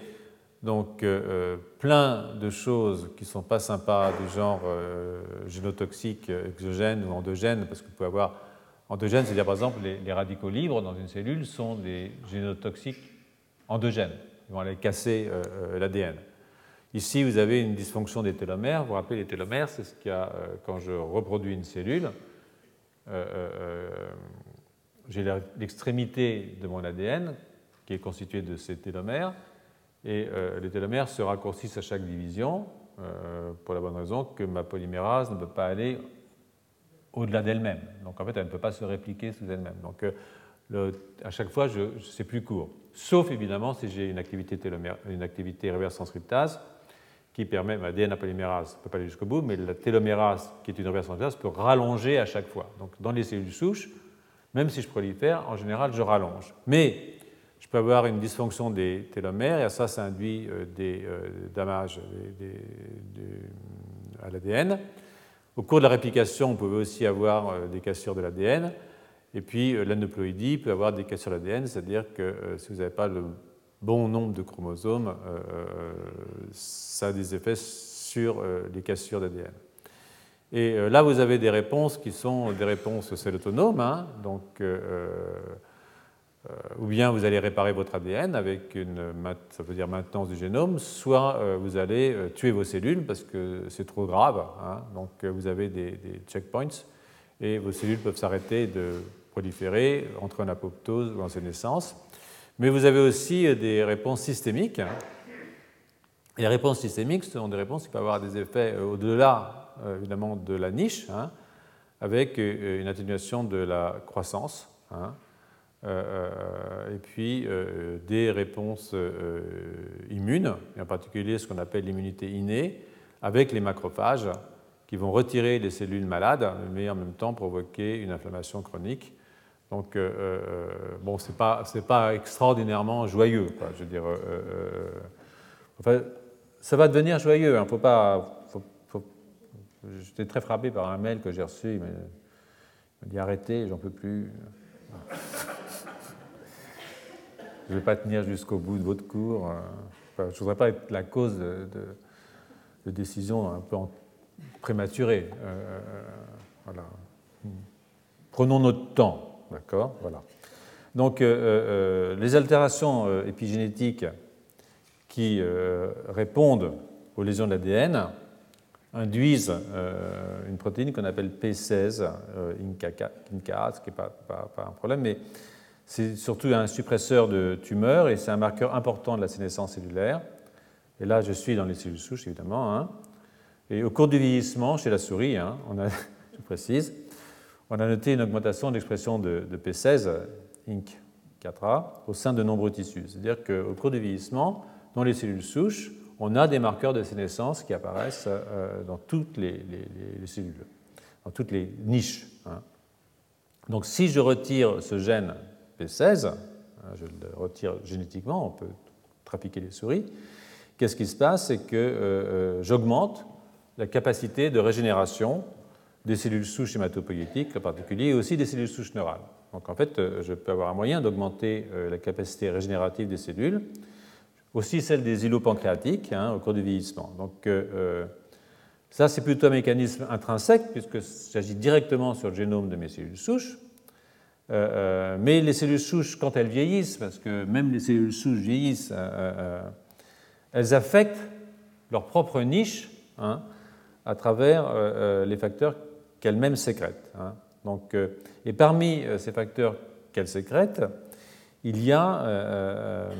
donc euh, euh, plein de choses qui ne sont pas sympas du genre euh, génotoxiques, exogènes ou endogènes, parce que vous pouvez avoir endogènes, c'est-à-dire par exemple les, radicaux libres dans une cellule sont des génotoxiques endogènes, ils vont aller casser l'ADN. Ici, vous avez une dysfonction des télomères. Vous vous rappelez, les télomères, c'est ce qu'il y a quand je reproduis une cellule. J'ai l'extrémité de mon ADN qui est constituée de ces télomères et euh, les télomères se raccourcissent à chaque division euh, pour la bonne raison que ma polymérase ne peut pas aller au-delà d'elle-même. Donc en fait, elle ne peut pas se répliquer sous elle-même. Donc euh, à chaque fois, c'est plus court. Sauf évidemment si j'ai une activité, une activité reverse transcriptase qui permet, ma DNA polymérase ne peut pas aller jusqu'au bout, mais la télomérase, qui est une reverse transcriptase, peut rallonger à chaque fois. Donc dans les cellules souches, même si je prolifère, en général, je rallonge. Mais je peux avoir une dysfonction des télomères et ça, ça induit euh, des euh, dommages à l'ADN. Au cours de la réplication, on peut aussi avoir euh, des cassures de l'ADN. Et puis l'aneuploïdie peut avoir des cassures de l'ADN, c'est-à-dire que si vous n'avez pas le bon nombre de chromosomes, ça a des effets sur les cassures d'ADN. Et là, vous avez des réponses qui sont des réponses cell autonomes. Hein, donc, euh, ou bien vous allez réparer votre ADN avec une ça veut dire maintenance du génome, soit euh, vous allez euh, tuer vos cellules parce que c'est trop grave. Hein. donc vous avez des, checkpoints et vos cellules peuvent s'arrêter de proliférer, entre en apoptose ou en sénescence. Mais vous avez aussi des réponses systémiques. Hein. Et les réponses systémiques sont des réponses qui peuvent avoir des effets au-delà, évidemment, de la niche, hein, avec une atténuation de la croissance. Euh, euh, et puis euh, des réponses immunes, et en particulier ce qu'on appelle l'immunité innée, avec les macrophages qui vont retirer les cellules malades, mais en même temps provoquer une inflammation chronique. Donc, bon, ce n'est pas, pas, extraordinairement joyeux. Je veux dire, ça va devenir joyeux. Hein, faut pas, J'étais très frappé par un mail que j'ai reçu. Il m'a dit arrêtez, j'en peux plus. je ne vais pas tenir jusqu'au bout de votre cours. Euh, je ne voudrais pas être la cause de, décisions un peu prématurées. Euh, voilà. Prenons notre temps, d'accord Voilà. Donc, euh, les altérations épigénétiques qui répondent aux lésions de l'ADN induisent une protéine qu'on appelle P16, INCA, ce qui n'est pas, pas, un problème, mais c'est surtout un suppresseur de tumeurs et c'est un marqueur important de la sénescence cellulaire. Et là, je suis dans les cellules souches, évidemment. Hein. Et au cours du vieillissement, chez la souris, hein, on a, je précise, on a noté une augmentation d'expression de, P16, INC 4A, au sein de nombreux tissus. C'est-à-dire qu'au cours du vieillissement, dans les cellules souches, on a des marqueurs de sénescence qui apparaissent euh, dans toutes les, cellules, dans toutes les niches. Hein. Donc si je retire ce gène P16, hein, je le retire génétiquement, on peut trafiquer les souris, qu'est-ce qui se passe? C'est que euh, euh, j'augmente la capacité de régénération des cellules souches hématopoïétiques en particulier, et aussi des cellules souches neurales. Donc en fait, euh, je peux avoir un moyen d'augmenter la capacité régénérative des cellules, aussi celle des îlots pancréatiques hein, au cours du vieillissement. Donc ça, c'est plutôt un mécanisme intrinsèque, puisque s'agit directement sur le génome de mes cellules souches, mais les cellules souches, quand elles vieillissent, parce que même les cellules souches vieillissent, elles affectent leur propre niche hein, à travers les facteurs qu'elles-mêmes sécrètent. Hein. Donc, et parmi ces facteurs qu'elles sécrètent, il y a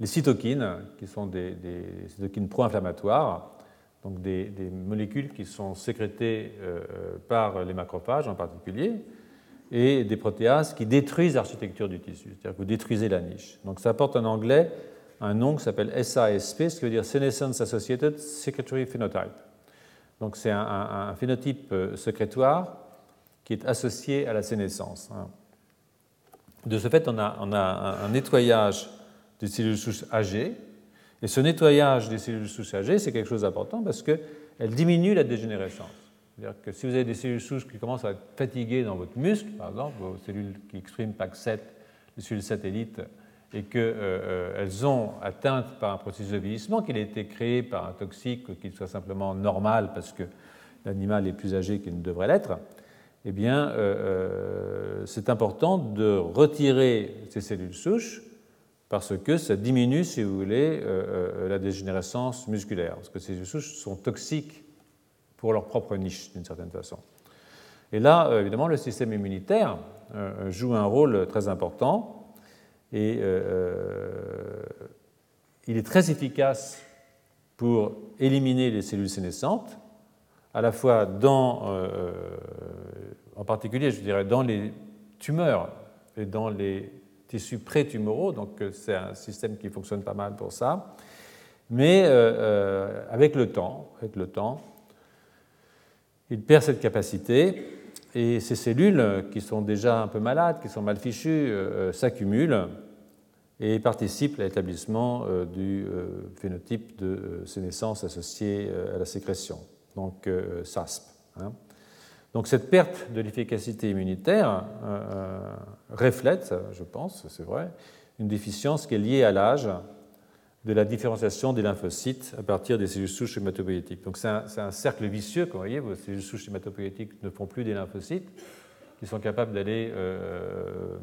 les cytokines, qui sont des, cytokines pro-inflammatoires, donc des, molécules qui sont sécrétées euh, par les macrophages en particulier, et des protéases qui détruisent l'architecture du tissu, c'est-à-dire que vous détruisez la niche. Donc ça apporte en anglais un nom qui s'appelle SASP, ce qui veut dire Senescence Associated Secretory Phenotype. Donc c'est un, phénotype euh, sécrétoire qui est associé à la sénescence. Hein. De ce fait, on a, on a un nettoyage des cellules souches âgées. Et ce nettoyage des cellules souches âgées, c'est quelque chose d'important parce qu'elle diminue la dégénérescence. C'est-à-dire que si vous avez des cellules souches qui commencent à être fatiguées dans votre muscle, par exemple, vos cellules qui expriment PAC7, les cellules satellites, et qu'elles euh, ont atteint par un processus de vieillissement, qu'il a été créé par un toxique ou qu'il soit simplement normal parce que l'animal est plus âgé qu'il ne devrait l'être, eh bien, euh, euh, c'est important de retirer ces cellules souches parce que ça diminue, si vous voulez, euh, euh, la dégénérescence musculaire, parce que ces souches sont toxiques pour leur propre niche, d'une certaine façon. Et là, euh, évidemment, le système immunitaire joue un rôle très important, et il est très efficace pour éliminer les cellules sénescentes, à la fois dans, en particulier, je dirais, dans les tumeurs et dans les tissus pré-tumoraux, donc euh, c'est un système qui fonctionne pas mal pour ça. Mais euh, euh, avec le temps, avec le temps, il perd cette capacité et ces cellules qui sont déjà un peu malades, qui sont mal fichues, s'accumulent et participent à l'établissement du phénotype de sénescence associé à la sécrétion, donc SASP. Hein. Donc cette perte de l'efficacité immunitaire euh, euh, reflète, je pense, c'est vrai, une déficience qui est liée à l'âge de la différenciation des lymphocytes à partir des cellules souches hématopoïétiques. Donc c'est un, cercle vicieux, comme vous voyez, vos cellules souches hématopoïétiques ne font plus des lymphocytes qui sont capables d'aller euh,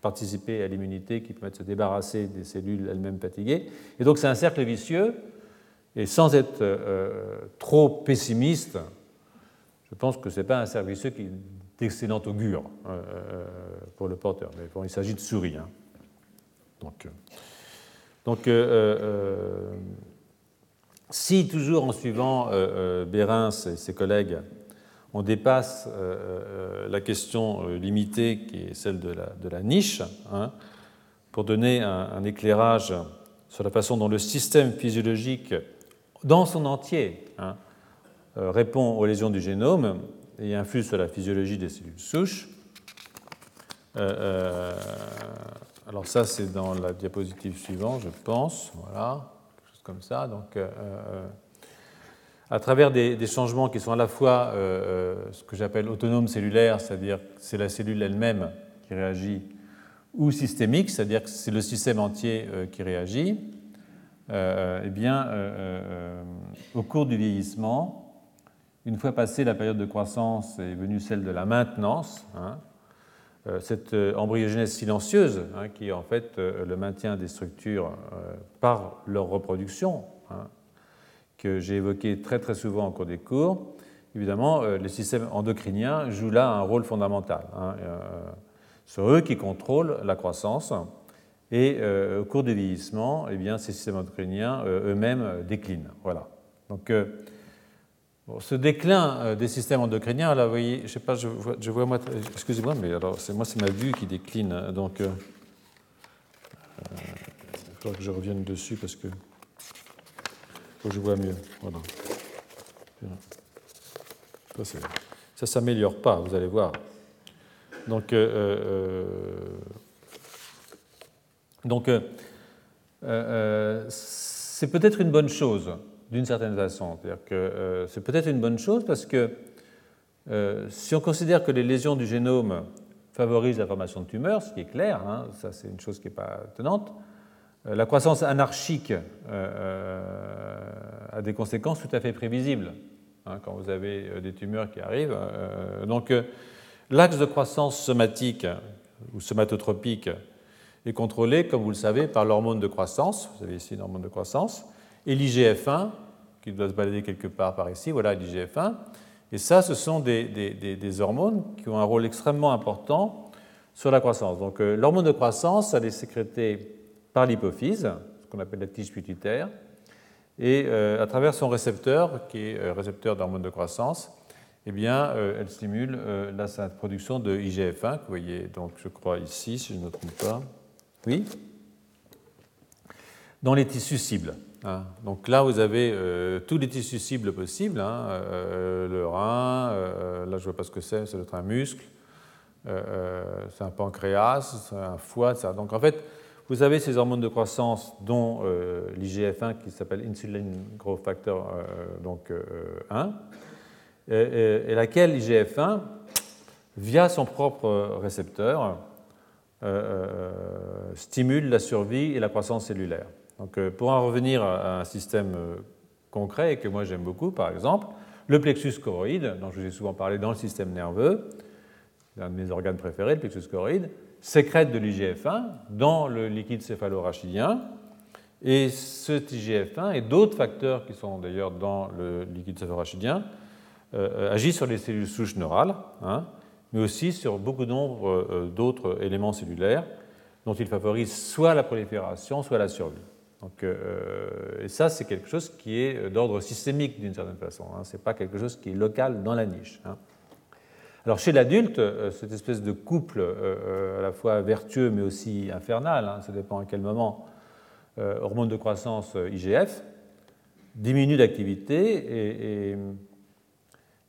participer à l'immunité, qui permettent de se débarrasser des cellules elles-mêmes fatiguées. Et donc c'est un cercle vicieux, et sans être trop pessimiste, je pense que ce n'est pas un service qui est d'excellent augure euh, euh, pour le porteur. Mais bon, il s'agit de souris. Hein. Donc, euh, donc si toujours en suivant Bérins et ses collègues, on dépasse la question limitée qui est celle de la, niche, hein, pour donner un, éclairage sur la façon dont le système physiologique dans son entier hein, euh, répond aux lésions du génome et influe sur la physiologie des cellules souches. Euh, euh, alors ça, c'est dans la diapositive suivante, je pense. Voilà, quelque chose comme ça. Donc, à travers des, changements qui sont à la fois ce que j'appelle autonomes cellulaires, c'est-à-dire c'est la cellule elle-même qui réagit, ou systémique, c'est-à-dire que c'est le système entier qui réagit, eh bien, au cours du vieillissement, une fois passée la période de croissance est venue celle de la maintenance, hein, euh, cette euh, embryogénèse silencieuse, hein, qui est en fait euh, le maintien des structures par leur reproduction, hein, que j'ai évoqué très très souvent en cours des cours, évidemment, les systèmes endocriniens jouent là un rôle fondamental. C'est eux qui contrôlent la croissance. Et au cours du vieillissement, eh bien, ces systèmes endocriniens eux-mêmes déclinent. Voilà. Donc, ce déclin euh, des systèmes endocriniens, là, vous voyez, je sais pas, je vois, moi, excusez-moi, mais alors, c'est moi, c'est ma vue qui décline, hein, donc euh, euh, il faudra que je revienne dessus parce que que je vois mieux. Voilà. Ça, ça s'améliore pas, vous allez voir. Donc, donc c'est peut-être une bonne chose d'une certaine façon. C'est-à-dire que euh, c'est peut-être une bonne chose parce que euh, si on considère que les lésions du génome favorisent la formation de tumeurs, ce qui est clair, hein, ça c'est une chose qui n'est pas tenante, euh, la croissance anarchique a des conséquences tout à fait prévisibles hein, quand vous avez des tumeurs qui arrivent. donc L'axe de croissance somatique ou somatotropique est contrôlé, comme vous le savez, par l'hormone de croissance. Vous avez ici une hormone de croissance. Et l'IGF-1, qui doit se balader quelque part par ici, voilà l'IGF-1. Et ça, ce sont des, hormones qui ont un rôle extrêmement important sur la croissance. Donc euh, l'hormone de croissance, elle est sécrétée par l'hypophyse, ce qu'on appelle la tige pituitaire, et euh, à travers son récepteur, qui est euh, récepteur d'hormone de croissance, eh bien, elle stimule la production de IGF-1, que vous voyez donc, je crois, ici, si je ne me trompe pas. Oui Dans les tissus cibles. Hein. Donc là, vous avez euh, tous les tissus cibles possibles, hein, euh, le rein, euh, là je ne vois pas ce que c'est, c'est un muscle, c'est un pancréas, c'est un foie, ça. Donc en fait, vous avez ces hormones de croissance, dont l'IGF-1 qui s'appelle Insulin Growth Factor donc, 1, et, laquelle l'IGF-1, via son propre récepteur, stimule la survie et la croissance cellulaire. Donc, euh, pour en revenir à un système euh, concret et que moi j'aime beaucoup, par exemple, le plexus choroïde, dont je vous ai souvent parlé dans le système nerveux, l'un de mes organes préférés, le plexus choroïde, sécrète de l'IGF-1 dans le liquide céphalorachidien. Et ce IGF-1 et d'autres facteurs qui sont d'ailleurs dans le liquide céphalorachidien euh, agissent sur les cellules souches neurales, hein, mais aussi sur beaucoup d'autres éléments cellulaires dont il favorise soit la prolifération, soit la survie. Donc, euh, et ça, c'est quelque chose qui est d'ordre systémique d'une certaine façon. Hein. Ce n'est pas quelque chose qui est local dans la niche. Hein. Alors chez l'adulte, euh, cette espèce de couple euh, à la fois vertueux mais aussi infernal, hein, ça dépend à quel moment, hormone de croissance IGF, diminue d'activité et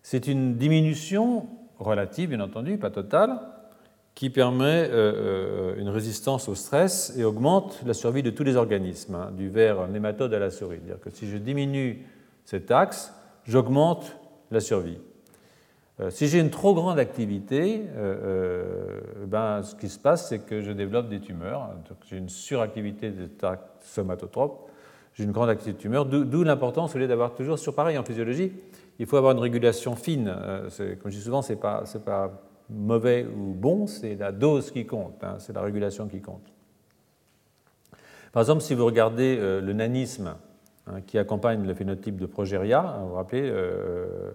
c'est une diminution relative, bien entendu, pas totale, qui permet euh, euh, une résistance au stress et augmente la survie de tous les organismes, hein, du ver nématode à la souris. C'est-à-dire que si je diminue cet axe, j'augmente la survie. Euh, si j'ai une trop grande activité, ben, ce qui se passe, c'est que je développe des tumeurs. J'ai une suractivité des taxes somatotropes, j'ai une grande activité de tumeurs, d'où l'importance d'avoir toujours sur pareil en physiologie. Il faut avoir une régulation fine. Comme je dis souvent, ce n'est pas, pas mauvais ou bon, c'est la dose qui compte, hein, c'est la régulation qui compte. Par exemple, si vous regardez euh, le nanisme hein, qui accompagne le phénotype de Progeria, hein, vous vous rappelez, euh,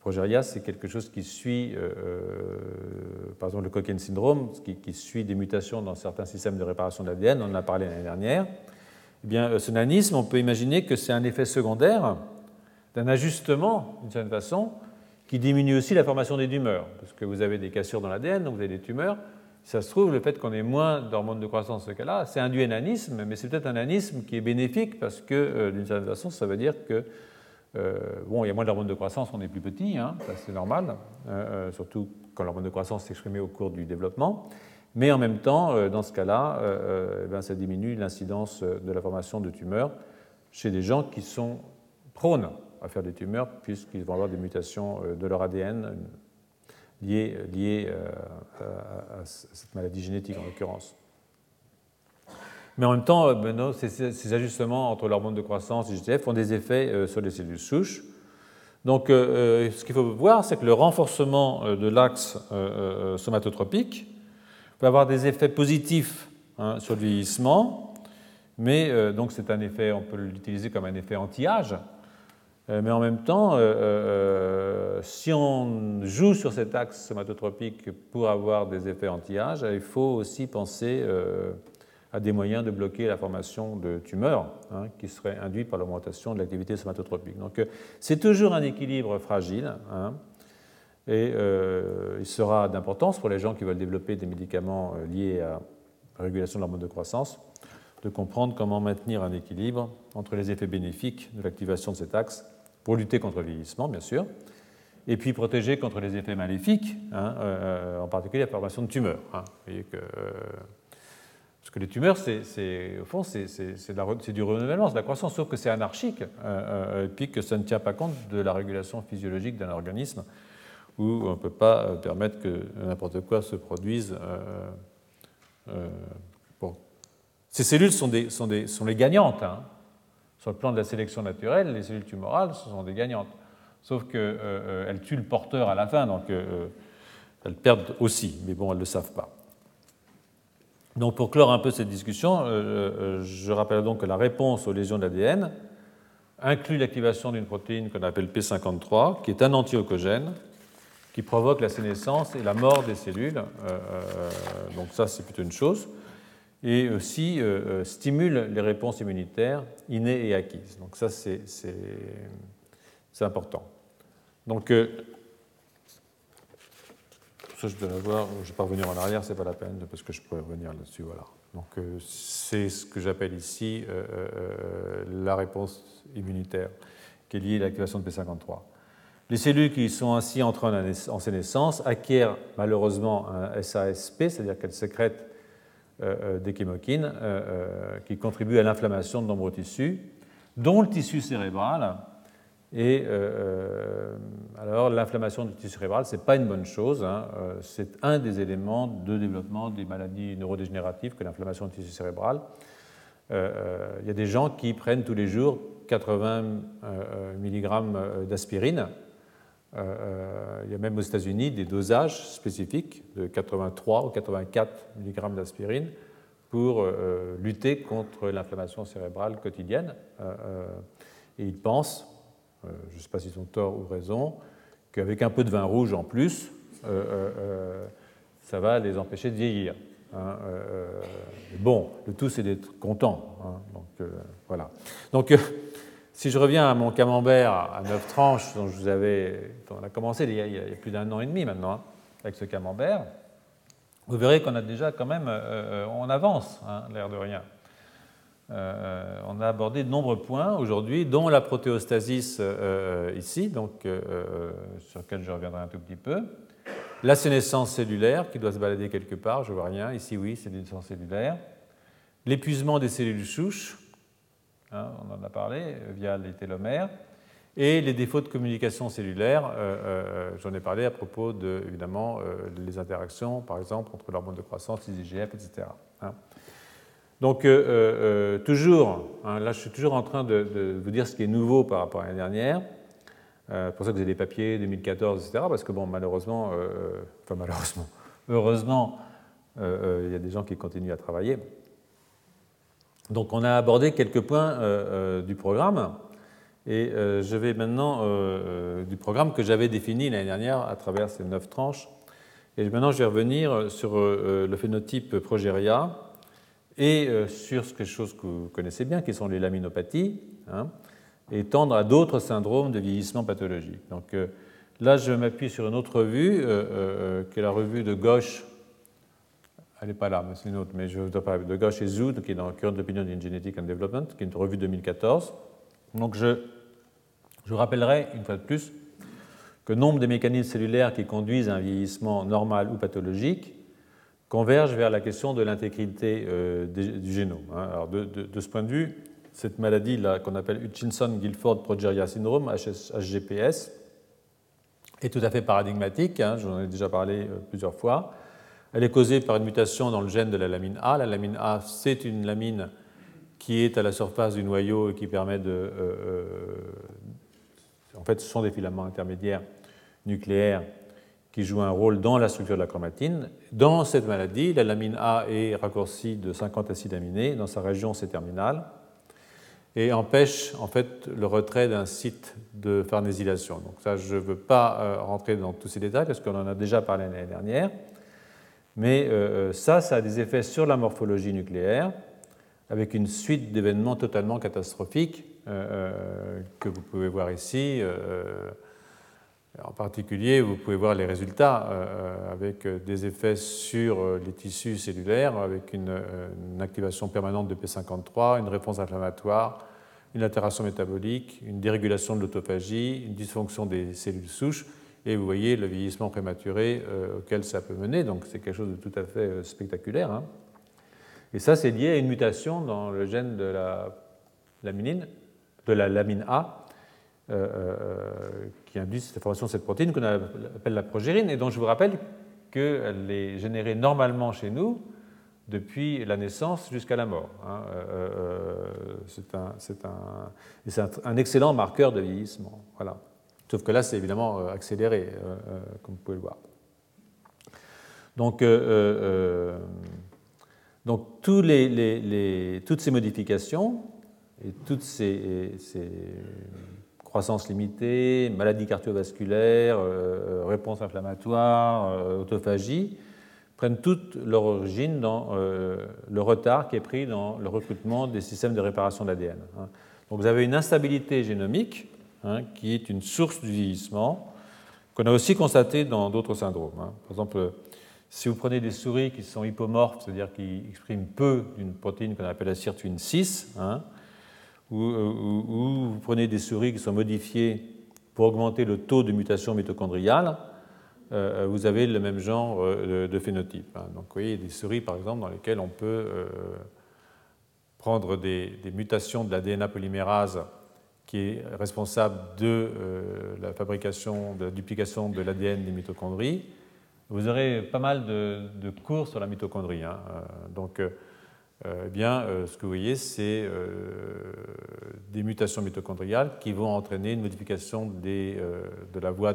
Progeria, c'est quelque chose qui suit, euh, par exemple, le Cockayne syndrome, qui, suit des mutations dans certains systèmes de réparation de l'ADN, on en a parlé l'année dernière. Eh bien, ce nanisme, on peut imaginer que c'est un effet secondaire d'un ajustement, d'une certaine façon, qui diminue aussi la formation des tumeurs, parce que vous avez des cassures dans l'ADN, donc vous avez des tumeurs. Ça se trouve, le fait qu'on ait moins d'hormones de croissance dans ce cas-là, c'est induit un anisme, mais c'est peut-être un anisme qui est bénéfique, parce que euh, d'une certaine façon, ça veut dire que, euh, bon, il y a moins d'hormones de croissance, on est plus petit, hein, c'est normal, euh, surtout quand l'hormone de croissance s'exprime au cours du développement. Mais en même temps, dans ce cas-là, eh ben, ça diminue l'incidence de la formation de tumeurs chez des gens qui sont prônes à faire des tumeurs, puisqu'ils vont avoir des mutations euh, de leur ADN liées, euh, à cette maladie génétique en l'occurrence. Mais en même temps, euh, ces, ajustements entre l'hormone de croissance et GTF ont des effets sur les cellules souches. Donc, ce qu'il faut voir, c'est que le renforcement de l'axe somatotropique peut avoir des effets positifs hein, sur le vieillissement, mais donc c'est un effet, on peut l'utiliser comme un effet anti-âge, euh, mais en même temps, euh, euh, si on joue sur cet axe somatotropique pour avoir des effets anti-âge, il faut aussi penser à des moyens de bloquer la formation de tumeurs hein, qui seraient induites par l'augmentation de l'activité somatotropique. Donc c'est toujours un équilibre fragile. Hein, et il sera d'importance pour les gens qui veulent développer des médicaments liés à la régulation de l'hormone de croissance de comprendre comment maintenir un équilibre entre les effets bénéfiques de l'activation de cet axe pour lutter contre le vieillissement, bien sûr, et puis protéger contre les effets maléfiques, hein, euh, en particulier la formation de tumeurs. Hein. Vous voyez que, euh, parce que les tumeurs, c'est, au fond, c'est, du renouvellement, c'est de la croissance, sauf que c'est anarchique, euh, et puis que ça ne tient pas compte de la régulation physiologique d'un organisme, où on ne peut pas permettre que n'importe quoi se produise. Ces cellules sont les gagnantes. Hein. Sur le plan de la sélection naturelle, les cellules tumorales, ce sont des gagnantes. Sauf qu'elles euh, euh, tuent le porteur à la fin. Donc, euh, Elles perdent aussi, mais bon, elles ne le savent pas. Donc pour clore un peu cette discussion, je rappelle donc que la réponse aux lésions de l'ADN inclut l'activation d'une protéine qu'on appelle P53, qui est un antiocogène, qui provoque la sénescence et la mort des cellules. donc ça, c'est plutôt une chose et aussi euh, euh, stimule les réponses immunitaires innées et acquises. Donc ça, c'est important. Donc, euh, ça, je dois l'avoir, je ne vais pas revenir en arrière, ce n'est pas la peine, parce que je pourrais revenir là-dessus. Voilà. Donc, c'est ce que j'appelle ici la réponse immunitaire, qui est liée à l'activation de P53. Les cellules qui sont ainsi entrées en sénescence acquièrent malheureusement un SASP, c'est-à-dire qu'elles sécrètent euh, euh, des chémokines euh, qui contribuent à l'inflammation de nombreux tissus, dont le tissu cérébral. Et alors, l'inflammation du tissu cérébral, ce n'est pas une bonne chose. Hein, c'est un des éléments de développement des maladies neurodégénératives que l'inflammation du tissu cérébral. Il y a des gens qui prennent tous les jours 80 mg d'aspirine il y a même aux États-Unis des dosages spécifiques de 83 ou 84 mg d'aspirine pour euh, lutter contre l'inflammation cérébrale quotidienne. et ils pensent, je ne sais pas s'ils ont tort ou raison, qu'avec un peu de vin rouge en plus, ça va les empêcher de vieillir. Hein, bon, le tout c'est d'être content. Hein, donc voilà. Donc si je reviens à mon camembert à neuf tranches dont je vous avais, on a commencé il y a, plus d'un an et demi maintenant hein, avec ce camembert, vous verrez qu'on a déjà quand même, euh, euh, on avance, hein, l'air de rien. Euh, on a abordé de nombreux points aujourd'hui, dont la protéostasis ici, donc, sur laquelle je reviendrai un tout petit peu. La sénescence cellulaire qui doit se balader quelque part, je vois rien. Ici, oui, c'est sénescence cellulaire. L'épuisement des cellules souches, Hein, on en a parlé, euh, via les télomères, et les défauts de communication cellulaire, euh, euh, j'en ai parlé à propos de, évidemment, les interactions, par exemple, entre l'hormone de croissance, les IGF, etc. Hein. Donc, toujours, hein, là je suis toujours en train de, vous dire ce qui est nouveau par rapport à l'année dernière. C'est pour ça que vous avez des papiers 2014, etc. Parce que, bon, malheureusement, enfin, malheureusement, heureusement, il y a des gens qui continuent à travailler. Donc on a abordé quelques points euh, euh, du programme et euh, je vais maintenant du programme que j'avais défini l'année dernière à travers ces neuf tranches. Et maintenant je vais revenir sur le phénotype progéria et sur quelque chose que vous connaissez bien, qui sont les laminopathies, hein, et tendre à d'autres syndromes de vieillissement pathologique. Donc là je m'appuie sur une autre revue, qui est la revue de gauche elle n'est pas là, mais c'est une autre, mais je dois parler de gauche et Zoud, qui est dans Current Opinion in Genetic and Development, qui est une revue 2014. Donc je, je rappellerai une fois de plus que nombre des mécanismes cellulaires qui conduisent à un vieillissement normal ou pathologique convergent vers la question de l'intégrité euh, du génome. Hein. Alors de, ce point de vue, cette maladie-là qu'on appelle Hutchinson-Gilford Progeria Syndrome, HGPS, est tout à fait paradigmatique, hein, j'en ai déjà parlé euh, plusieurs fois. Elle est causée par une mutation dans le gène de la lamine A. La lamine A, c'est une lamine qui est à la surface du noyau et qui permet de... Euh, euh, en fait, ce sont des filaments intermédiaires nucléaires qui jouent un rôle dans la structure de la chromatine. Dans cette maladie, la lamine A est raccourcie de 50 acides aminés dans sa région C-terminale et empêche en fait le retrait d'un site de farnésylation. Donc ça, je ne veux pas euh, rentrer dans tous ces détails parce qu'on en a déjà parlé l'année dernière. Mais euh, euh, ça, ça a des effets sur la morphologie nucléaire, avec une suite d'événements totalement catastrophiques euh, que vous pouvez voir ici. En particulier, vous pouvez voir les résultats avec des effets sur les tissus cellulaires, avec une, activation permanente de P53, une réponse inflammatoire, une altération métabolique, une dérégulation de l'autophagie, une dysfonction des cellules souches et vous voyez le vieillissement prématuré euh, auquel ça peut mener, donc c'est quelque chose de tout à fait euh, spectaculaire. Hein. Et ça, c'est lié à une mutation dans le gène de la laminine, de la lamine A, euh, qui induit cette formation de cette protéine qu'on appelle la progérine, et dont je vous rappelle qu'elle est générée normalement chez nous depuis la naissance jusqu'à la mort. Hein. c'est un, un, un, excellent marqueur de vieillissement. Voilà. Sauf que là, c'est évidemment euh, accéléré, euh, euh, comme vous pouvez le voir. Donc, donc toutes ces modifications et toutes ces, ces croissance limitée, maladie cardiovasculaire, réponse inflammatoire, autophagie, prennent toute leur origine dans euh, le retard qui est pris dans le recrutement des systèmes de réparation de l'ADN. Hein. Donc vous avez une instabilité génomique hein, qui est une source du vieillissement qu'on a aussi constaté dans d'autres syndromes. Hein. Par exemple, si vous prenez des souris qui sont hypomorphes, c'est-à-dire qui expriment peu d'une protéine qu'on appelle la sirtuine 6, ou, ou, vous prenez des souris qui sont modifiées pour augmenter le taux de mutation mitochondriale, euh, vous avez le même genre euh, de, phénotype. Hein. Donc, vous voyez, des souris, par exemple, dans lesquelles on peut euh, prendre des, mutations de la DNA polymérase qui est responsable de la fabrication, de la duplication de l'ADN des mitochondries. Vous aurez pas mal de, cours sur la mitochondrie. Hein. Donc, eh bien, ce que vous voyez, c'est des mutations mitochondriales qui vont entraîner une modification de la voie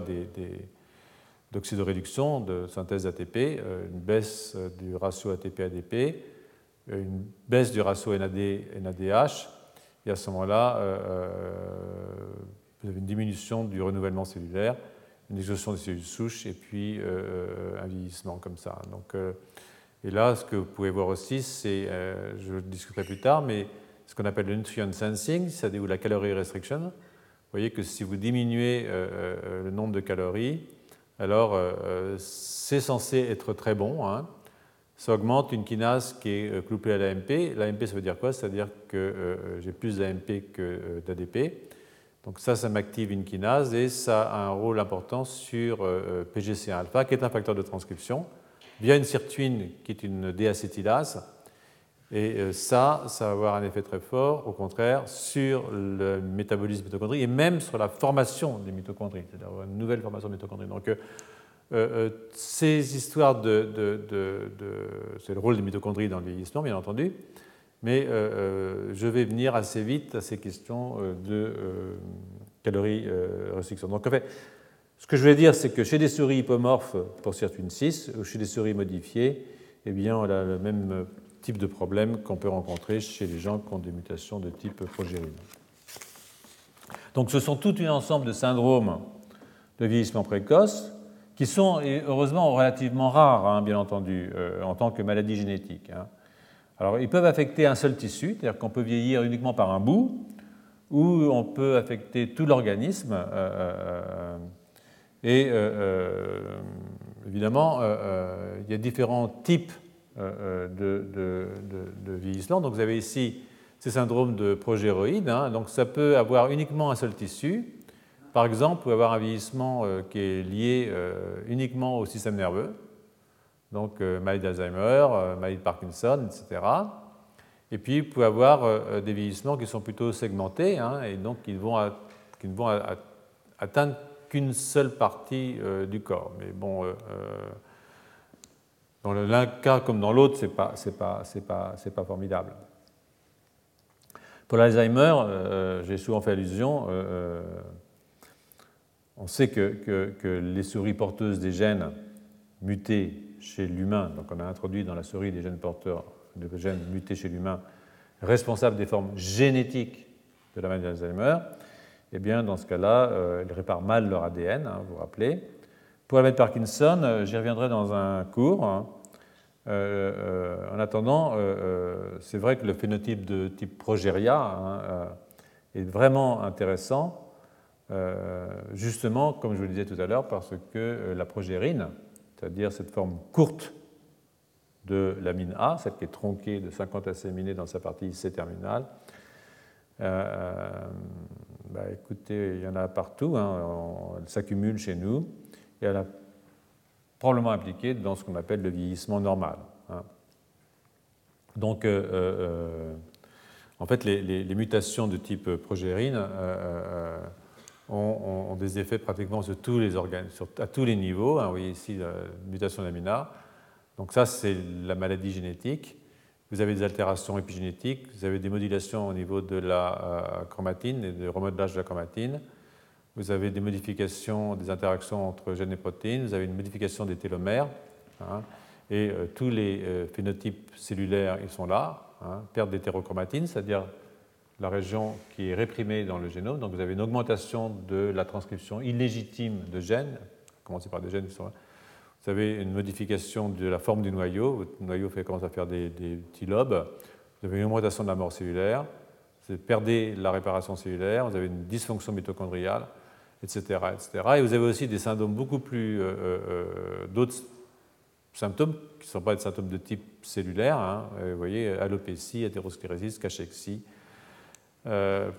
d'oxydoréduction, de synthèse ATP, euh, une baisse euh, du ratio ATP-ADP, euh, une baisse du ratio NAD-NADH, et à ce moment-là, vous avez une diminution du renouvellement cellulaire, une exhaustion des cellules souches et puis un vieillissement comme ça. Donc, et là, ce que vous pouvez voir aussi, c'est, je le discuterai plus tard, mais ce qu'on appelle le nutrient sensing, c'est-à-dire la calorie restriction. Vous voyez que si vous diminuez le nombre de calories, alors euh, euh, c'est censé être très bon. Hein. Ça augmente une kinase qui est euh, couplée à l'AMP. L'AMP, ça veut dire quoi? C'est-à-dire que j'ai plus d'AMP que d'ADP. Donc ça, ça m'active une kinase et ça a un rôle important sur PGC1-alpha, qui est un facteur de transcription, via une sirtuine qui est une déacétylase et euh, ça, ça va avoir un effet très fort, au contraire, sur le métabolisme mitochondrie et même sur la formation des mitochondries, c'est-à-dire une nouvelle formation de mitochondries. Donc, euh, euh, ces histoires de, c'est le rôle des mitochondries dans le vieillissement, bien entendu, mais je vais venir assez vite à ces questions de calories restriction. Donc, en fait, ce que je voulais dire, c'est que chez des souris hypomorphes pour sirtuine 6 ou chez des souris modifiées, eh bien, on a le même type de problème qu'on peut rencontrer chez les gens qui ont des mutations de type progérine. Donc ce sont tout un ensemble de syndromes de vieillissement précoce qui sont heureusement relativement rares, hein, bien entendu, euh, en tant que maladie génétique. Hein. Alors ils peuvent affecter un seul tissu, c'est-à-dire qu'on peut vieillir uniquement par un bout, ou on peut affecter tout l'organisme. Euh, euh, et évidemment, il y a différents types euh, de, vieillissement. Donc vous avez ici ces syndromes de progéroïde. Hein. Donc ça peut avoir uniquement un seul tissu. Par exemple, vous pouvez avoir un vieillissement euh, qui est lié uniquement au système nerveux, donc maladie d'Alzheimer, maladie de Parkinson, etc. Et puis, vous pouvez avoir des vieillissements qui sont plutôt segmentés, hein, et donc qui, ne vont atteindre qu'une seule partie du corps. Mais bon, dans l'un cas comme dans l'autre, ce n'est pas, formidable. Pour l'Alzheimer, euh, j'ai souvent fait allusion, euh, euh, on sait que, les souris porteuses des gènes mutés chez l'humain, donc on a introduit dans la souris des gènes porteurs de gènes mutés chez l'humain, responsables des formes génétiques de la maladie d'Alzheimer, eh bien, dans ce cas-là, elles réparent mal leur ADN, hein, vous vous rappelez, pour la maladie de Parkinson, euh, j'y reviendrai dans un cours. Hein. Euh, euh, en attendant, c'est vrai que le phénotype de type progéria hein, est vraiment intéressant, justement, comme je vous le disais tout à l'heure, parce que la progérine, c'est-à-dire cette forme courte de l'amine A, celle qui est tronquée de 50 acéminés dans sa partie C terminale, bah, écoutez, il y en a partout, hein, elle s'accumule chez nous et elle a probablement impliqué dans ce qu'on appelle le vieillissement normal. Hein. Donc, euh, euh, euh, en fait, les, mutations de type progérine ont, des effets pratiquement sur tous les organes, à tous les niveaux. Hein. vous voyez ici la mutation d'amina. Donc ça, c'est la maladie génétique. Vous avez des altérations épigénétiques, vous avez des modulations au niveau de la chromatine et de remodelage de la chromatine vous avez des modifications des interactions entre gènes et protéines, vous avez une modification des télomères, hein, Et tous les phénotypes cellulaires, ils sont là. Hein, perte d'hétérochromatine, c'est-à-dire la région qui est réprimée dans le génome. Donc vous avez une augmentation de la transcription illégitime de gènes, commencer par des gènes qui sont. Vous avez une modification de la forme du noyau. Votre noyau fait, commence à faire des, petits lobes. Vous avez une augmentation de la mort cellulaire. Vous perdez la réparation cellulaire. Vous avez une dysfonction mitochondriale, etc., etc. Et vous avez aussi des symptômes beaucoup plus. Euh, euh, euh, d'autres symptômes qui ne sont pas des symptômes de type cellulaire. Hein. Vous voyez, alopécie, hétérosclérosis, cachexie. Le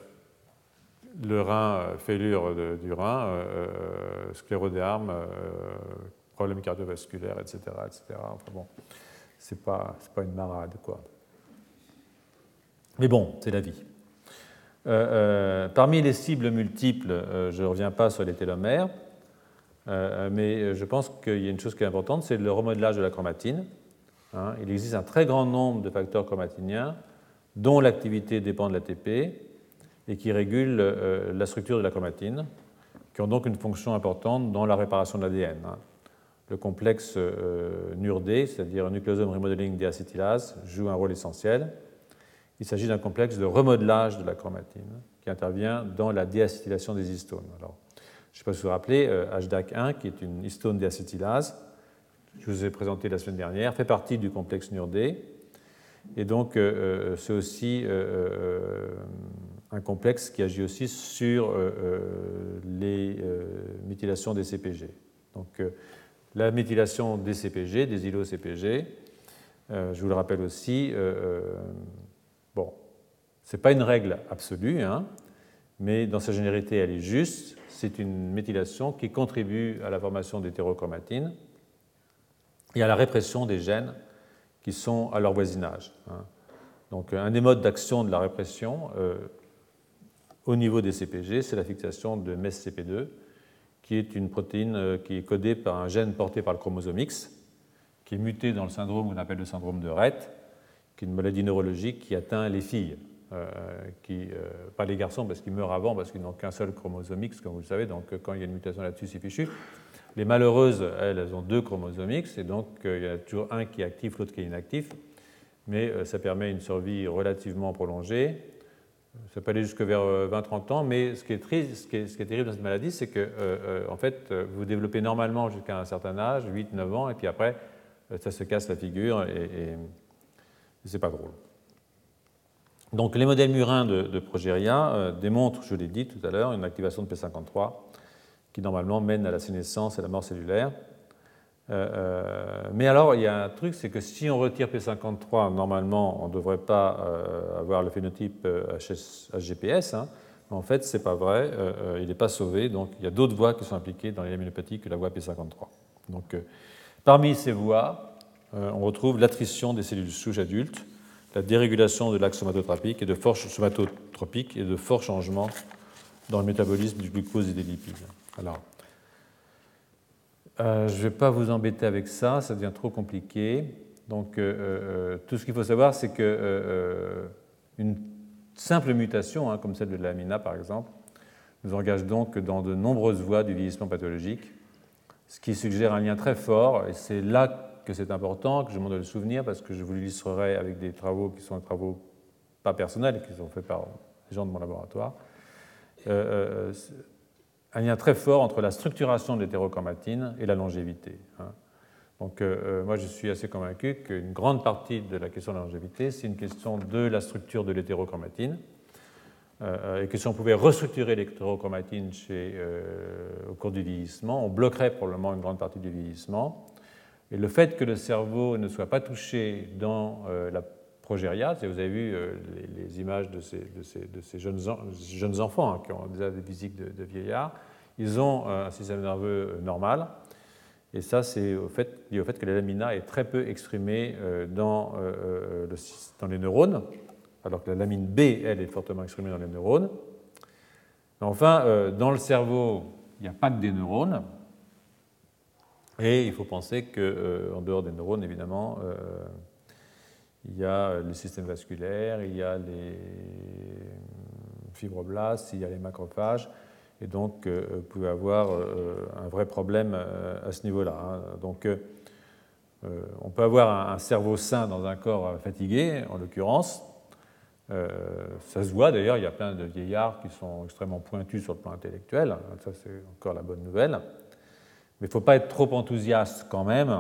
rein, fêlure du rein, scléroderme, problèmes cardiovasculaires, etc. etc. Enfin bon, c'est pas, une marade, quoi. Mais bon, c'est la vie. Euh, euh, parmi les cibles multiples, euh, je ne reviens pas sur les télomères, mais je pense qu'il y a une chose qui est importante, c'est le remodelage de la chromatine. Hein. il existe un très grand nombre de facteurs chromatiniens dont l'activité dépend de l'ATP et qui régulent la structure de la chromatine, qui ont donc une fonction importante dans la réparation de l'ADN. Hein le complexe euh, NURD, c'est-à-dire Nucleosome Remodeling Deacetylase, joue un rôle essentiel. Il s'agit d'un complexe de remodelage de la chromatine qui intervient dans la déacétylation des histones. Alors, je ne sais pas si vous vous rappelez, HDAC1, euh, qui est une histone déacétylase, je vous ai présenté la semaine dernière, fait partie du complexe NURD. Et donc, euh, c'est aussi un complexe qui agit aussi sur les méthylations des CPG. Donc, la méthylation des CPG, des îlots CPG. Euh, je vous le rappelle aussi, euh, euh, bon, ce n'est pas une règle absolue, hein, mais dans sa généralité, elle est juste. C'est une méthylation qui contribue à la formation d'hétérochromatine et à la répression des gènes qui sont à leur voisinage. Hein. Donc, un des modes d'action de la répression au niveau des CPG, c'est la fixation de MESCP2, qui est une protéine euh, qui est codée par un gène porté par le chromosome X, qui est muté dans le syndrome qu'on appelle le syndrome de Rett, qui est une maladie neurologique qui atteint les filles, euh, euh, pas les garçons parce qu'ils meurent avant, parce qu'ils n'ont qu'un seul chromosome X, comme vous le savez, donc quand il y a une mutation là-dessus, c'est fichu. Les malheureuses, elles, elles ont deux chromosomes X, et donc il y a toujours un qui est actif, l'autre qui est inactif, mais ça permet une survie relativement prolongée. Ça peut aller jusque vers 20-30 euh, ans, mais ce qui est, triste, ce qui est, terrible dans cette maladie, c'est que euh, euh, en fait, vous développez normalement jusqu'à un certain âge, 8-9 ans, et puis après, ça se casse la figure et, et, c'est pas drôle. Donc les modèles murins de, de Progeria démontrent, je l'ai dit tout à l'heure, une activation de P53 qui normalement mène à la sénescence et à la mort cellulaire. Euh, euh, mais alors, il y a un truc, c'est que si on retire P53, normalement, on ne devrait pas euh, avoir le phénotype HGPS. Hein. Mais en fait, ce n'est pas vrai, il n'est pas sauvé. Donc, il y a d'autres voies qui sont impliquées dans les que la voie P53. Donc, parmi ces voies, on retrouve l'attrition des cellules souches adultes, la dérégulation de l'axe somatotropique et de forts changements dans le métabolisme du glucose et des lipides. Alors, euh, je ne vais pas vous embêter avec ça, ça devient trop compliqué. Donc, euh, euh, tout ce qu'il faut savoir, c'est qu'une simple mutation, hein, comme celle de l'amina par exemple, nous engage donc dans de nombreuses voies du vieillissement pathologique, ce qui suggère un lien très fort, et c'est là que c'est important, que je m'en dois le souvenir, parce que je vous l'illustrerai avec des travaux qui sont des travaux pas personnels, qui sont faits par les gens de mon laboratoire un lien très fort entre la structuration de l'hétérochromatine et la longévité. Hein. Donc, euh, euh, moi, je suis assez convaincu qu'une grande partie de la question de la longévité, c'est une question de la structure de l'hétérochromatine. Euh, et que si on pouvait restructurer l'hétérochromatine au cours du vieillissement, on bloquerait probablement une grande partie du vieillissement. Et le fait que le cerveau ne soit pas touché dans la progéria, vous avez vu les, images de ces, jeunes, enfants hein, qui ont déjà des physiques de, de vieillards, ils ont un système nerveux euh, normal. Et ça, c'est au fait, lié au fait que la lamina est très peu exprimée euh, dans, euh, dans les neurones, alors que la lamine B, elle, est fortement exprimée dans les neurones. enfin, dans le cerveau, il n'y a pas que des neurones. Et il faut penser qu'en dehors des neurones, évidemment, il y a le système vasculaire, il y a les fibroblastes, il y a les macrophages. Et donc, euh, vous pouvez avoir euh, un vrai problème euh, à ce niveau-là. Hein. Donc, on peut avoir un, cerveau sain dans un corps fatigué, en l'occurrence. ça se voit d'ailleurs, il y a plein de vieillards qui sont extrêmement pointus sur le plan intellectuel. Ça, c'est encore la bonne nouvelle. Mais il ne faut pas être trop enthousiaste quand même.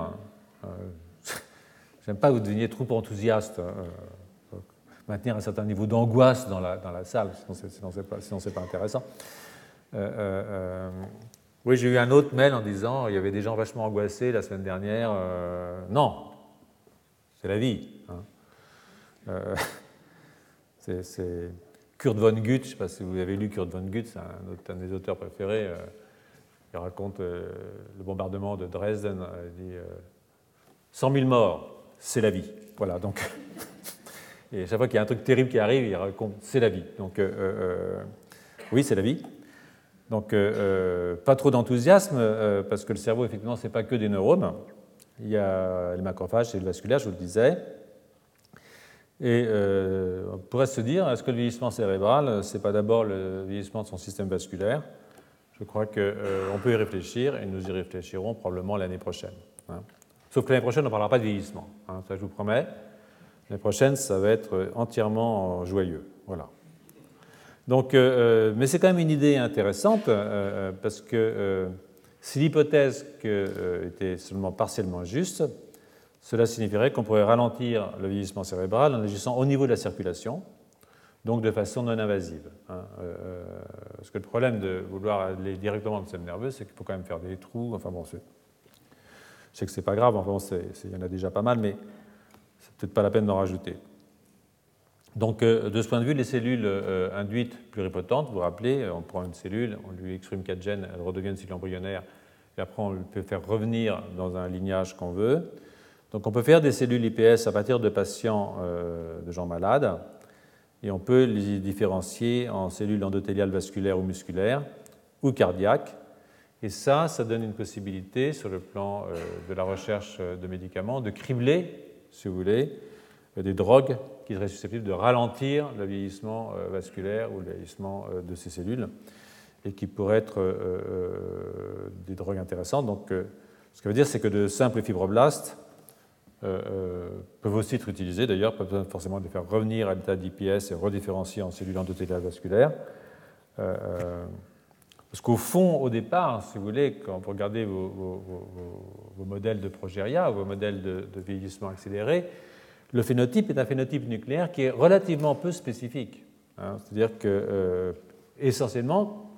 J'aime pas que vous deveniez trop enthousiaste. Hein, maintenir un certain niveau d'angoisse dans la, dans la, salle, sinon ce n'est pas, pas, intéressant. Oui, j'ai eu un autre mail en disant il y avait des gens vachement angoissés la semaine dernière. Euh, non, c'est la vie. Hein. Euh, c'est Kurt von Gutt, je ne sais pas si vous avez lu Kurt von Gutt, c'est un, un, des auteurs préférés. Euh, il raconte le bombardement de Dresden. Il dit 100 000 morts, c'est la vie. Voilà, donc. Et chaque fois qu'il y a un truc terrible qui arrive, il raconte c'est la vie. Donc, oui, c'est la vie. Donc, euh, euh, pas trop d'enthousiasme, euh, parce que le cerveau, effectivement, ce n'est pas que des neurones. Il y a les macrophages et le vasculaire, je vous le disais. Et on pourrait se dire, est-ce que le vieillissement cérébral, ce n'est pas d'abord le vieillissement de son système vasculaire? Je crois qu'on peut y réfléchir, et nous y réfléchirons probablement l'année prochaine. Hein. Sauf que l'année prochaine, on ne parlera pas de vieillissement, hein, ça je vous promets. L'année prochaine, ça va être entièrement joyeux. Voilà. Donc, euh, euh, mais c'est quand même une idée intéressante euh, parce que si l'hypothèse était seulement partiellement juste, cela signifierait qu'on pourrait ralentir le vieillissement cérébral en agissant au niveau de la circulation, donc de façon non invasive. Hein. parce que le problème de vouloir aller directement dans le système nerveux, c'est qu'il faut quand même faire des trous. Enfin bon, je sais que c'est pas grave, enfin il y en a déjà pas mal, mais c'est peut-être pas la peine d'en rajouter. Donc, euh, de ce point de vue, les cellules euh, induites pluripotentes, vous vous rappelez, euh, on prend une cellule, on lui exprime 4 gènes, elle redevient une cellule embryonnaire, et après on peut faire revenir dans un lignage qu'on veut. Donc, on peut faire des cellules IPS à partir de patients de gens malades, et on peut les différencier en cellules endothéliales vasculaires ou musculaires, ou cardiaques. Et ça, ça donne une possibilité, sur le plan de la recherche de médicaments, de cribler, si vous voulez, des drogues qui seraient susceptibles de ralentir le vieillissement euh, vasculaire ou le vieillissement euh, de ces cellules et qui pourraient être euh, des drogues intéressantes. Donc, ce que veut dire, c'est que de simples fibroblastes peuvent aussi être utilisés, d'ailleurs, pas besoin forcément de faire revenir à l'état d'IPS et rediférencier en cellules endothéliales vasculaires. Parce qu'au fond, au départ, si vous voulez, quand vous regardez vos, modèles de progéria, vos modèles de vieillissement accéléré, le phénotype est un phénotype nucléaire qui est relativement peu spécifique. Hein. C'est-à-dire que, euh, essentiellement,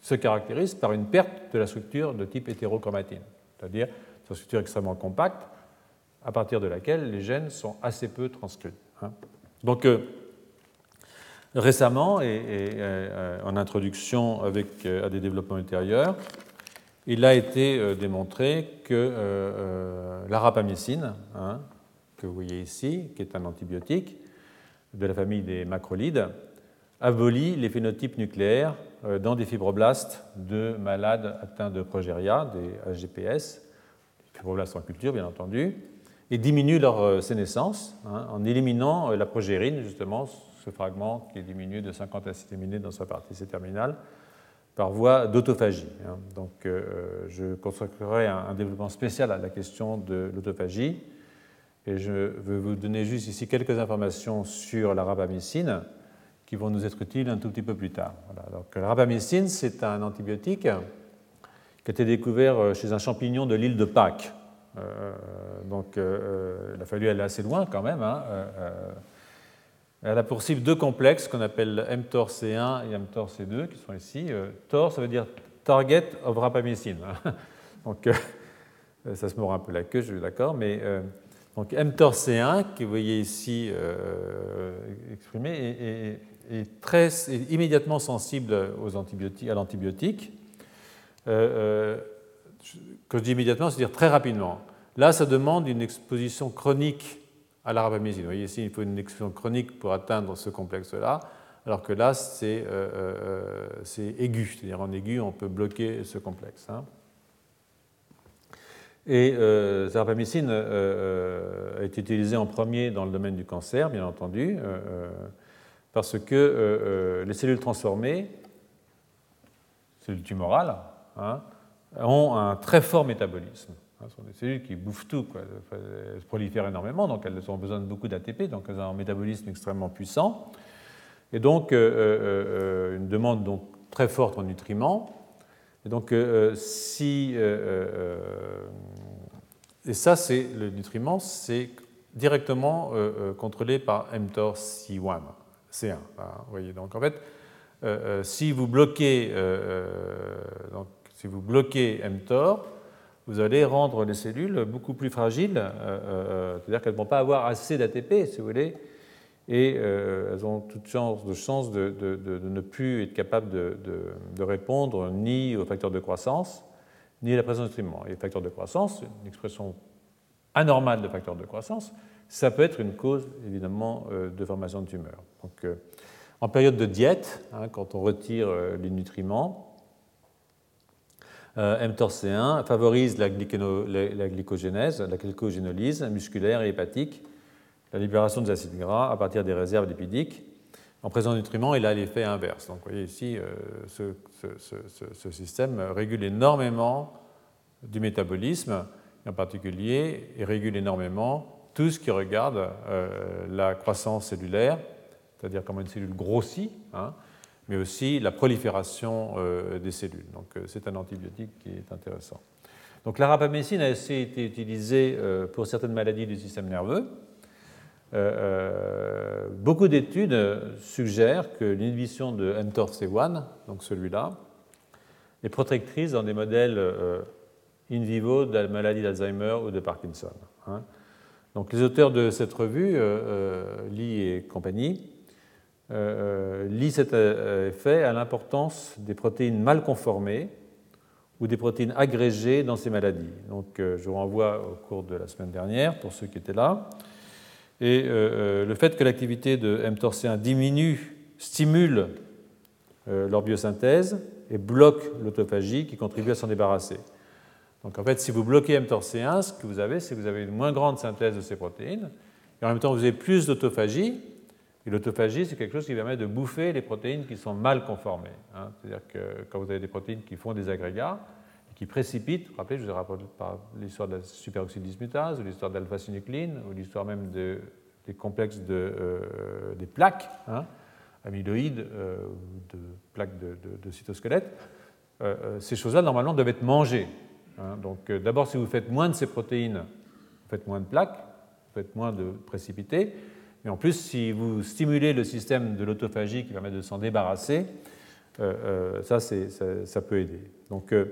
se caractérise par une perte de la structure de type hétérochromatine, c'est-à-dire une structure extrêmement compacte, à partir de laquelle les gènes sont assez peu transcrits. Hein. Donc, euh, récemment, et, euh, en introduction avec, à des développements ultérieurs, il a été démontré que la rapamycine, hein, que vous voyez ici, qui est un antibiotique de la famille des macrolides, abolit les phénotypes nucléaires euh, dans des fibroblastes de malades atteints de progéria, des HGPS, des fibroblastes en culture bien entendu, et diminue leur euh, sénescence hein, en éliminant euh, la progérine, justement, ce fragment qui est diminué de 50 acides aminés dans sa partie C-terminale, par voie d'autophagie. Hein. Donc je consacrerai un développement spécial à la question de l'autophagie et je veux vous donner juste ici quelques informations sur la rapamycine qui vont nous être utiles un tout petit peu plus tard. Donc, la rapamycine, c'est un antibiotique qui a été découvert euh, chez un champignon de l'île de Pâques. Euh, donc, euh, il a fallu aller assez loin quand même. Hein. Elle a pour cible deux complexes qu'on appelle mTOR-C1 et mTOR-C2, qui sont ici. TOR, ça veut dire Target of Rapamycine. Hein. donc, ça se mord un peu la queue, je suis d'accord, mais donc mTOR-C1, que vous voyez ici euh, exprimé, est, très, immédiatement sensible aux antibiotiques, à l'antibiotique. Euh, euh, quand je dis immédiatement, c'est-à-dire très rapidement. Là, ça demande une exposition chronique à la rapamycine. Vous voyez ici, il faut une exposition chronique pour atteindre ce complexe-là, alors que là, c'est aigu. C'est-à-dire en aigu, on peut bloquer ce complexe. Hein. Et euh, euh, euh, a été utilisé en premier dans le domaine du cancer, bien entendu, euh, parce que les cellules transformées, cellules tumorales, hein, ont un très fort métabolisme. Hein, ce sont des cellules qui bouffent tout, quoi. elles prolifèrent énormément, donc elles ont besoin de beaucoup d'ATP, donc elles ont un métabolisme extrêmement puissant, et donc une demande donc très forte en nutriments. Et donc si et ça, c'est le nutriment, c'est directement contrôlé par mTOR C1. C1 hein, vous voyez. Donc en fait, si vous bloquez, donc, si vous bloquez mTOR, vous allez rendre les cellules beaucoup plus fragiles, euh, euh, c'est-à-dire qu'elles ne vont pas avoir assez d'ATP, si vous voulez, et euh, elles ont toute chance, de chance de, ne plus être capables de, répondre ni aux facteurs de croissance, ni à la présence de nutriments. Et facteurs de croissance, une expression anormale de facteurs de croissance, ça peut être une cause, évidemment, de formation de tumeurs. Donc, en période de diète, hein, quand on retire les nutriments, euh, mTORC1 favorise la, glycogénèse, la glycogénolyse musculaire et hépatique, la libération des acides gras à partir des réserves lipidiques. En présence de nutriments, il a l'effet inverse. Donc vous voyez ici, euh, ce, système régule énormément du métabolisme, en particulier, il régule énormément tout ce qui regarde euh, la croissance cellulaire, c'est-à-dire comment une cellule grossit, hein, mais aussi la prolifération euh, des cellules. Donc euh, c'est un antibiotique qui est intéressant. Donc la rapamycine a aussi été utilisée euh, pour certaines maladies du système nerveux. beaucoup d'études suggèrent que l'inhibition de mTORC1, donc celui-là, est protectrice dans des modèles in vivo de la maladie d'Alzheimer ou de Parkinson. Hein. Donc les auteurs de cette revue, Lee et compagnie, lie cet euh, effet à l'importance des protéines mal conformées ou des protéines agrégées dans ces maladies. Donc, je vous renvoie au cours de la semaine dernière pour ceux qui étaient là. Et le fait que l'activité de mTORC1 diminue stimule leur biosynthèse et bloque l'autophagie qui contribue à s'en débarrasser. Donc en fait, si vous bloquez mTORC1, ce que vous avez, c'est que vous avez une moins grande synthèse de ces protéines, et en même temps vous avez plus d'autophagie, et l'autophagie, c'est quelque chose qui permet de bouffer les protéines qui sont mal conformées. Hein. C'est-à-dire que quand vous avez des protéines qui font des agrégats, qui précipitent, vous vous rappelez, je vous ai par l'histoire de la superoxydismutase, ou l'histoire d'alpha-synucléine, ou l'histoire même des complexes de, euh, des plaques, hein, amyloïdes, euh, de plaques de, cytosquelette. Euh, ces choses-là, normalement, doivent être mangées. Hein. Donc, d'abord, si vous faites moins de ces protéines, vous faites moins de plaques, vous faites moins de précipités. Et en plus, si vous stimulez le système de l'autophagie qui permet de s'en débarrasser, euh, euh, ça, ça, peut aider. Donc, euh,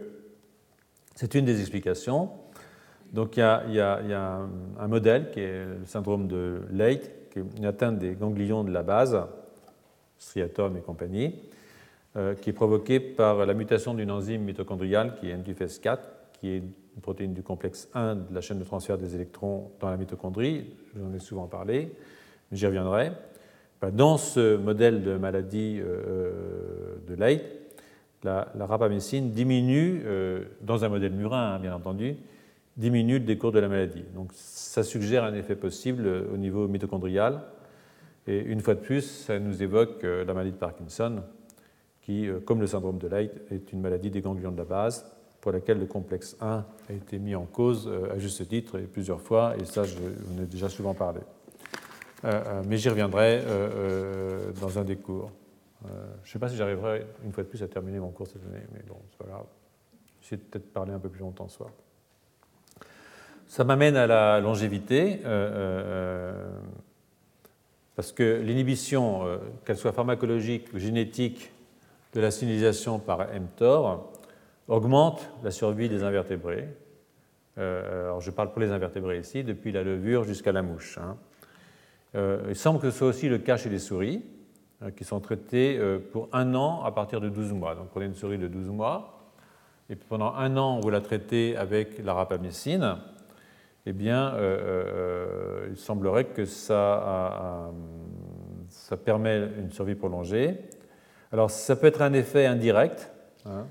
c'est une des explications. Donc, il y a, un, modèle qui est le syndrome de Leight, qui est une atteinte des ganglions de la base, striatum et compagnie, qui est provoquée par la mutation d'une enzyme mitochondriale qui est MDFS4, qui est une protéine du complexe 1 de la chaîne de transfert des électrons dans la mitochondrie. J'en ai souvent parlé j'y reviendrai. Dans ce modèle de maladie euh, de Leigh, la, rapamycine diminue, euh, dans un modèle murin hein, bien entendu, diminue le décours de la maladie. Donc ça suggère un effet possible au niveau mitochondrial. Et une fois de plus, ça nous évoque euh, la maladie de Parkinson, qui, comme le syndrome de Leigh, est une maladie des ganglions de la base, pour laquelle le complexe 1 a été mis en cause à juste titre et plusieurs fois, et ça, vous en déjà souvent parlé. Euh, euh, mais j'y reviendrai euh, dans un des cours. je ne sais pas si j'arriverai une fois de plus à terminer mon cours cette année, mais bon, c'est pas grave. J'ai peut-être parler un peu plus longtemps ce soir. Ça m'amène à la longévité, parce que l'inhibition, qu'elle soit pharmacologique ou génétique, de la signalisation par mTOR augmente la survie des invertébrés. alors je parle pour les invertébrés ici, depuis la levure jusqu'à la mouche. Hein. Euh, il semble que ce soit aussi le cas chez les souris, euh, qui sont traitées euh, pour un an à partir de 12 mois. Donc prenez une souris de 12 mois, et pendant un an, vous la traitez avec la rapamycine, eh bien, il semblerait que ça, permet une survie prolongée. Alors, ça peut être un effet indirect, hein,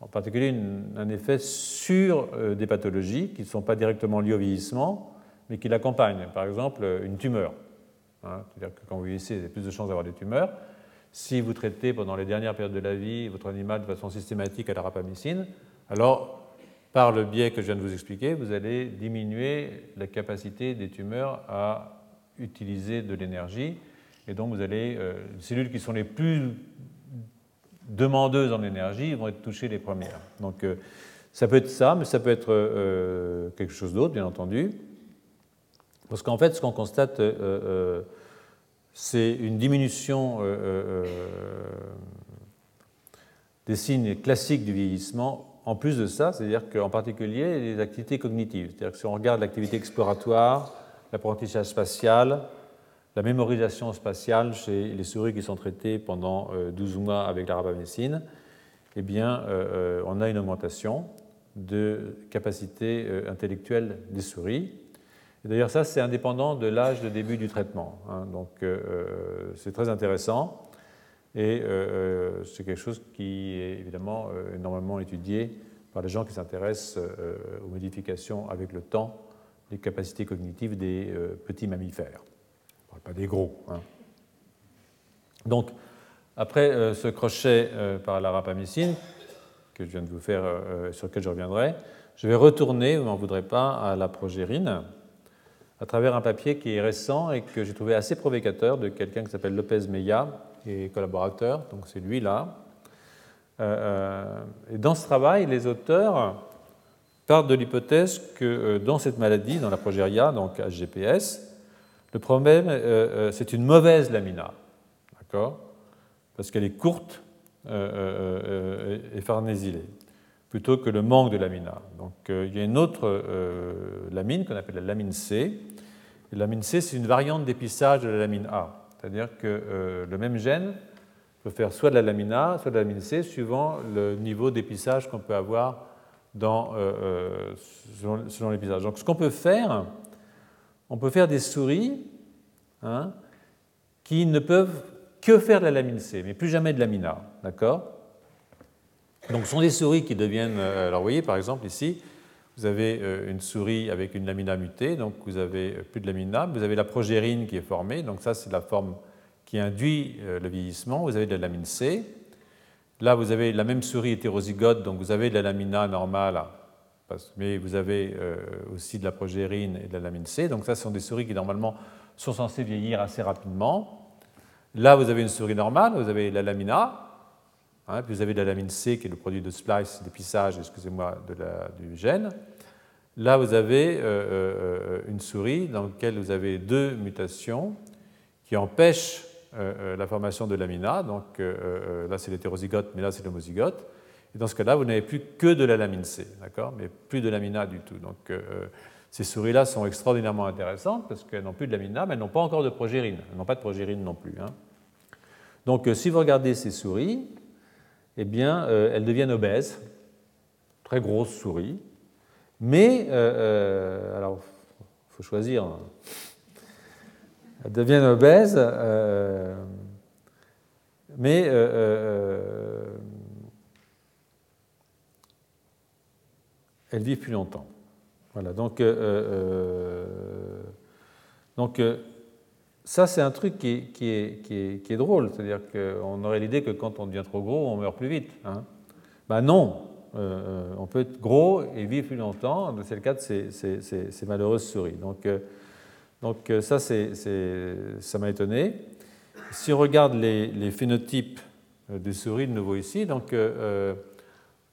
en particulier un effet sur des pathologies qui ne sont pas directement liées au vieillissement, mais qui l'accompagnent. Par exemple, une tumeur. Hein, c'est-à-dire que quand vous vieillissez, vous avez plus de chances d'avoir des tumeurs. Si vous traitez pendant les dernières périodes de la vie votre animal de façon systématique à la rapamycine, alors par le biais que je viens de vous expliquer, vous allez diminuer la capacité des tumeurs à utiliser de l'énergie. Et donc, vous allez, euh, les cellules qui sont les plus demandeuses en énergie vont être touchées les premières. Donc, euh, ça peut être ça, mais ça peut être euh, quelque chose d'autre, bien entendu. Parce qu'en fait, ce qu'on constate, c'est une diminution des signes classiques du vieillissement. En plus de ça, c'est-à-dire qu'en particulier les activités cognitives. C'est-à-dire que si on regarde l'activité exploratoire, l'apprentissage spatial, la mémorisation spatiale chez les souris qui sont traitées pendant 12 euh, mois avec la eh bien, euh, euh, on a une augmentation de capacité intellectuelle des souris. D'ailleurs, ça, c'est indépendant de l'âge de début du traitement. Hein. donc, c'est très intéressant. Et c'est quelque chose qui est évidemment énormément étudié par les gens qui s'intéressent aux modifications avec le temps des capacités cognitives des petits mammifères pas des gros. Hein. Donc, après euh, ce crochet euh, par la rapamycine, que je viens de vous faire, euh, sur lequel je reviendrai, je vais retourner, vous n'en voudrez pas, à la progérine, à travers un papier qui est récent et que j'ai trouvé assez provocateur de quelqu'un qui s'appelle Lopez Meya, et collaborateur, donc c'est lui là. et dans ce travail, les auteurs partent de l'hypothèse que dans cette maladie, dans la progéria, donc HGPS, le problème, euh, euh, c'est une mauvaise lamina, d'accord? Parce qu'elle est courte euh, et farnésilée, plutôt que le manque de lamina. Donc il y a une autre lamine qu'on appelle la lamine C. La lamine C, c'est une variante d'épissage de la lamine A. C'est-à-dire que le même gène peut faire soit de la lamine A, soit de la lamine C, suivant le niveau d'épissage qu'on peut avoir dans, selon, selon l'épissage. Donc ce qu'on peut faire, on peut faire des souris hein, qui ne peuvent que faire de la lamine C, mais plus jamais de lamine A. D'accord? Donc ce sont des souris qui deviennent. Euh, alors vous voyez par exemple ici, vous avez euh, une souris avec une lamina mutée, donc vous avez euh, plus de lamina, vous avez la progérine qui est formée, donc ça c'est la forme qui induit le vieillissement, vous avez de la lamine C. Là, vous avez la même souris hétérozygote, donc vous avez de la lamina normale mais vous avez aussi de la progérine et de la lamine C. Donc ça, ce sont des souris qui normalement sont censées vieillir assez rapidement. Là, vous avez une souris normale, vous avez la lamina, hein, puis vous avez de la lamine C qui est le produit de splice, d'épissage, excusez-moi, du gène. Là, vous avez euh, euh, une souris dans laquelle vous avez deux mutations qui empêchent la formation de lamina. Donc là, c'est l'hétérozygote, mais là, c'est l'homozygote. Et dans ce cas-là, vous n'avez plus que de la lamine C, d'accord Mais plus de lamina du tout. Donc euh, euh, ces souris-là sont extraordinairement intéressantes parce qu'elles n'ont plus de lamina, mais elles n'ont pas encore de progérine. Elles n'ont pas de progérine non plus. Hein. Donc euh, si vous regardez ces souris, eh bien, elles deviennent obèses, très grosses souris, mais, alors, il faut choisir, hein. elles deviennent obèses, mais elles vivent plus longtemps. Voilà, donc, euh, euh, donc euh, ça, c'est un truc qui est, drôle. C'est-à-dire qu'on aurait l'idée que quand on devient trop gros, on meurt plus vite. Hein. Ben non, on peut être gros et vivre plus longtemps. C'est le cas de ces, malheureuses souris. Donc, donc ça, ça m'a étonné. Si on regarde les, phénotypes des souris de nouveau ici, donc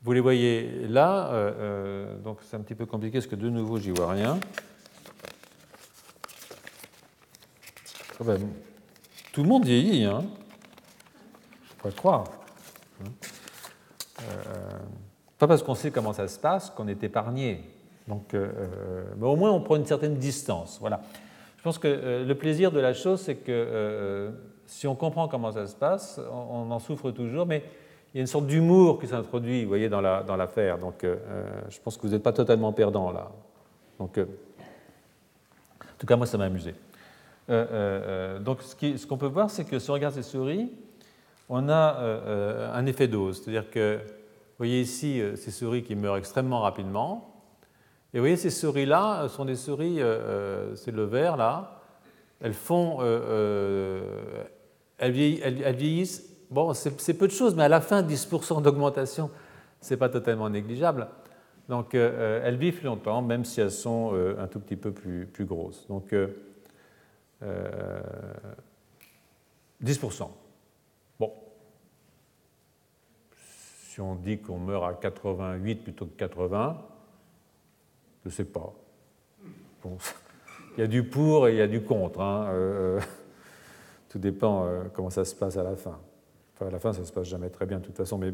vous les voyez là, euh, euh, donc c'est un petit peu compliqué parce que de nouveau, j'y vois rien. Tout le monde vieillit, hein. je pourrais croire. Hein. Euh, pas parce qu'on sait comment ça se passe qu'on est épargné. Donc, mais au moins, on prend une certaine distance. Voilà. Je pense que le plaisir de la chose, c'est que si on comprend comment ça se passe, on en souffre toujours, mais il y a une sorte d'humour qui s'introduit, vous voyez, dans l'affaire. donc, euh, je pense que vous n'êtes pas totalement perdant là. Donc, euh, en tout cas, moi, ça m'a amusé. Euh, donc, ce qu'on peut voir, c'est que si on regarde ces souris, on a un effet dose. C'est-à-dire que, vous voyez ici ces souris qui meurent extrêmement rapidement. Et vous voyez, ces souris-là sont des souris, c'est le vert là, elles font, elles, vieillissent bon, c'est peu de choses, mais à la fin, 10% d'augmentation, ce n'est pas totalement négligeable. Donc elles vivent longtemps, même si elles sont un tout petit peu plus, plus grosses. Donc 10%. Bon. Si on dit qu'on meurt à 88 plutôt que 80, je ne sais pas. Il y a du pour et il y a du contre. Hein. Euh, tout dépend euh, comment ça se passe à la fin. Enfin, à la fin, ça ne se passe jamais très bien de toute façon, mais.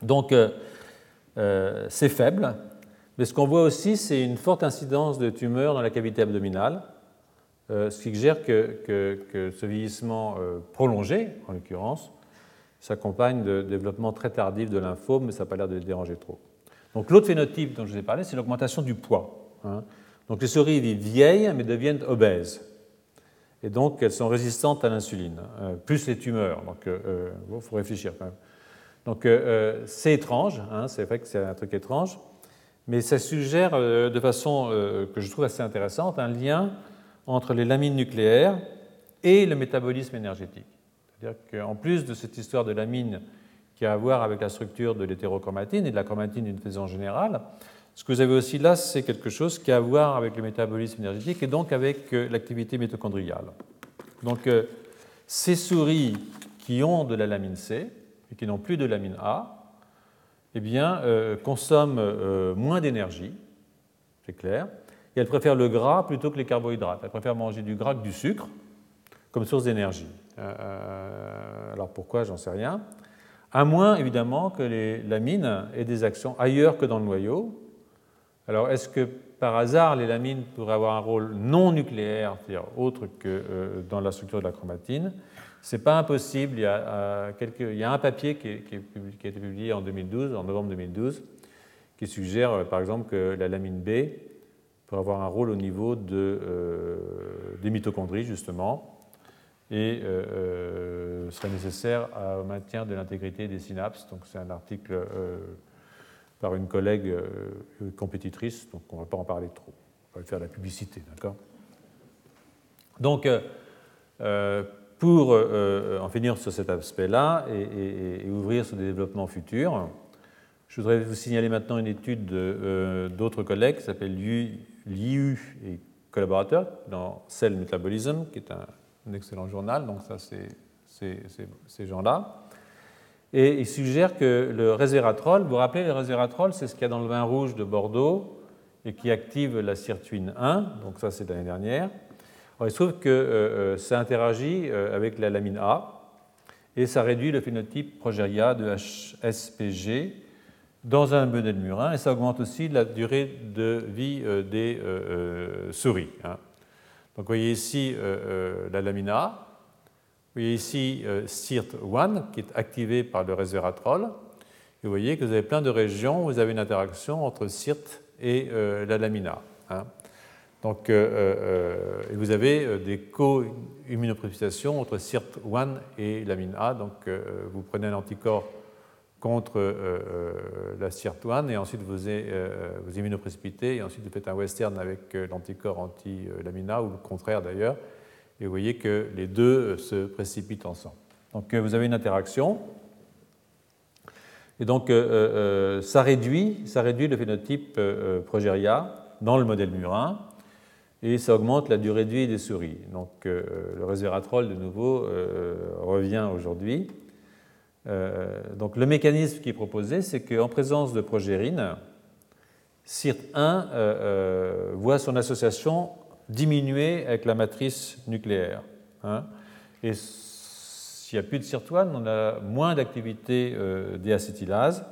Donc, euh, c'est faible. Mais ce qu'on voit aussi, c'est une forte incidence de tumeurs dans la cavité abdominale. Euh, ce qui suggère que, ce vieillissement euh, prolongé, en l'occurrence, s'accompagne de développement très tardif de lymphome, mais ça n'a pas l'air de déranger trop. Donc l'autre phénotype dont je vous ai parlé, c'est l'augmentation du poids. Hein. Donc les souris vivent vieilles, mais deviennent obèses. Et donc elles sont résistantes à l'insuline, euh, plus les tumeurs. Donc il faut réfléchir quand même. Donc c'est étrange, hein, c'est vrai que c'est un truc étrange, mais ça suggère de façon que je trouve assez intéressante un lien entre les lamines nucléaires et le métabolisme énergétique. C'est-à-dire qu'en plus de cette histoire de lamine qui a à voir avec la structure de l'hétérochromatine et de la chromatine d'une façon générale, ce que vous avez aussi là, c'est quelque chose qui a à voir avec le métabolisme énergétique et donc avec euh, l'activité mitochondriale. Donc, euh, ces souris qui ont de la lamine C et qui n'ont plus de lamine A, eh bien, euh, consomment moins d'énergie, c'est clair, et elle préfère le gras plutôt que les carbohydrates. Elle préfère manger du gras que du sucre comme source d'énergie. Euh, euh, alors pourquoi J'en sais rien. À moins, évidemment, que les lamines aient des actions ailleurs que dans le noyau. Alors est-ce que par hasard les lamines pourraient avoir un rôle non nucléaire, c'est-à-dire autre que euh, dans la structure de la chromatine? C'est pas impossible. Il y, a, a un papier qui, a été publié en 2012, en novembre 2012, qui suggère par exemple que la lamine B pour avoir un rôle au niveau de, euh, des mitochondries, justement, et euh, euh, serait nécessaire au maintien de l'intégrité des synapses. Donc, c'est un article par une collègue compétitrice, donc on ne va pas en parler trop. On va faire la publicité, d'accord? Donc, pour en finir sur cet aspect-là et, ouvrir sur des développements futurs, je voudrais vous signaler maintenant une étude d'autres collègues qui s'appelle Liu et collaborateurs dans Cell Metabolism, qui est un, excellent journal, donc ça c'est ces gens-là. Et il suggère que le resveratrol, vous vous rappelez, le resveratrol, c'est ce qu'il y a dans le vin rouge de Bordeaux et qui active la sirtuine 1, donc ça c'est l'année dernière. il se trouve que euh, euh, ça interagit euh, avec la lamine A et ça réduit le phénotype progeria de HSPG dans un modèle murin et ça augmente aussi la durée de vie des souris. Hein. Donc vous voyez ici la lamina, vous voyez ici SIRT1 qui est activé par le resveratrol. Vous voyez que vous avez plein de régions où vous avez une interaction entre SIRT et la lamina. Hein. Donc, vous avez des co-immunoprécipitations entre SIRT1 et lamine A. Donc, vous prenez un anticorps contre euh, euh, la sirtuane et ensuite vous, euh, vous immunoprécipitez et ensuite vous faites un western avec l'anticorps anti-lamina ou le contraire d'ailleurs et vous voyez que les deux se précipitent ensemble. Donc vous avez une interaction et donc ça, réduit, ça réduit le phénotype progéria dans le modèle murin et ça augmente la durée de vie des souris. Donc le resveratrol de nouveau revient aujourd'hui. Euh, donc le mécanisme qui est proposé, c'est qu'en présence de progérine, CIRT1 euh, euh, voit son association diminuer avec la matrice nucléaire. Hein. et s'il n'y a plus de CIRT1, on a moins d'activité des acétylases.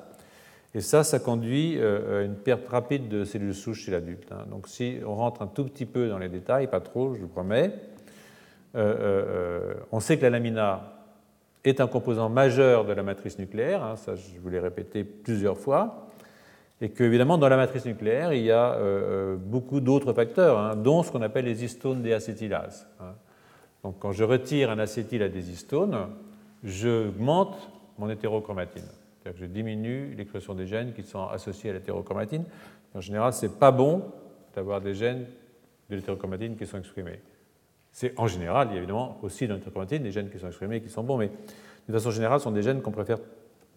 Et ça, ça conduit à une perte rapide de cellules souches chez l'adulte. Hein. Donc si on rentre un tout petit peu dans les détails, pas trop, je vous promets, on sait que la lamina est un composant majeur de la matrice nucléaire, hein, ça je vous l'ai répété plusieurs fois, et qu'évidemment dans la matrice nucléaire, il y a euh, euh, beaucoup d'autres facteurs, hein, dont ce qu'on appelle les histones déacétylases. Hein. Donc quand je retire un acétyl à des histones, j'augmente mon hétérochromatine. C'est-à-dire que je diminue l'expression des gènes qui sont associés à l'hétérochromatine. En général, ce n'est pas bon d'avoir des gènes de l'hétérochromatine qui sont exprimés. C'est en général, il y a évidemment aussi dans l'hétérochromatine des gènes qui sont exprimés et qui sont bons, mais de façon générale, ce sont des gènes qu'on préfère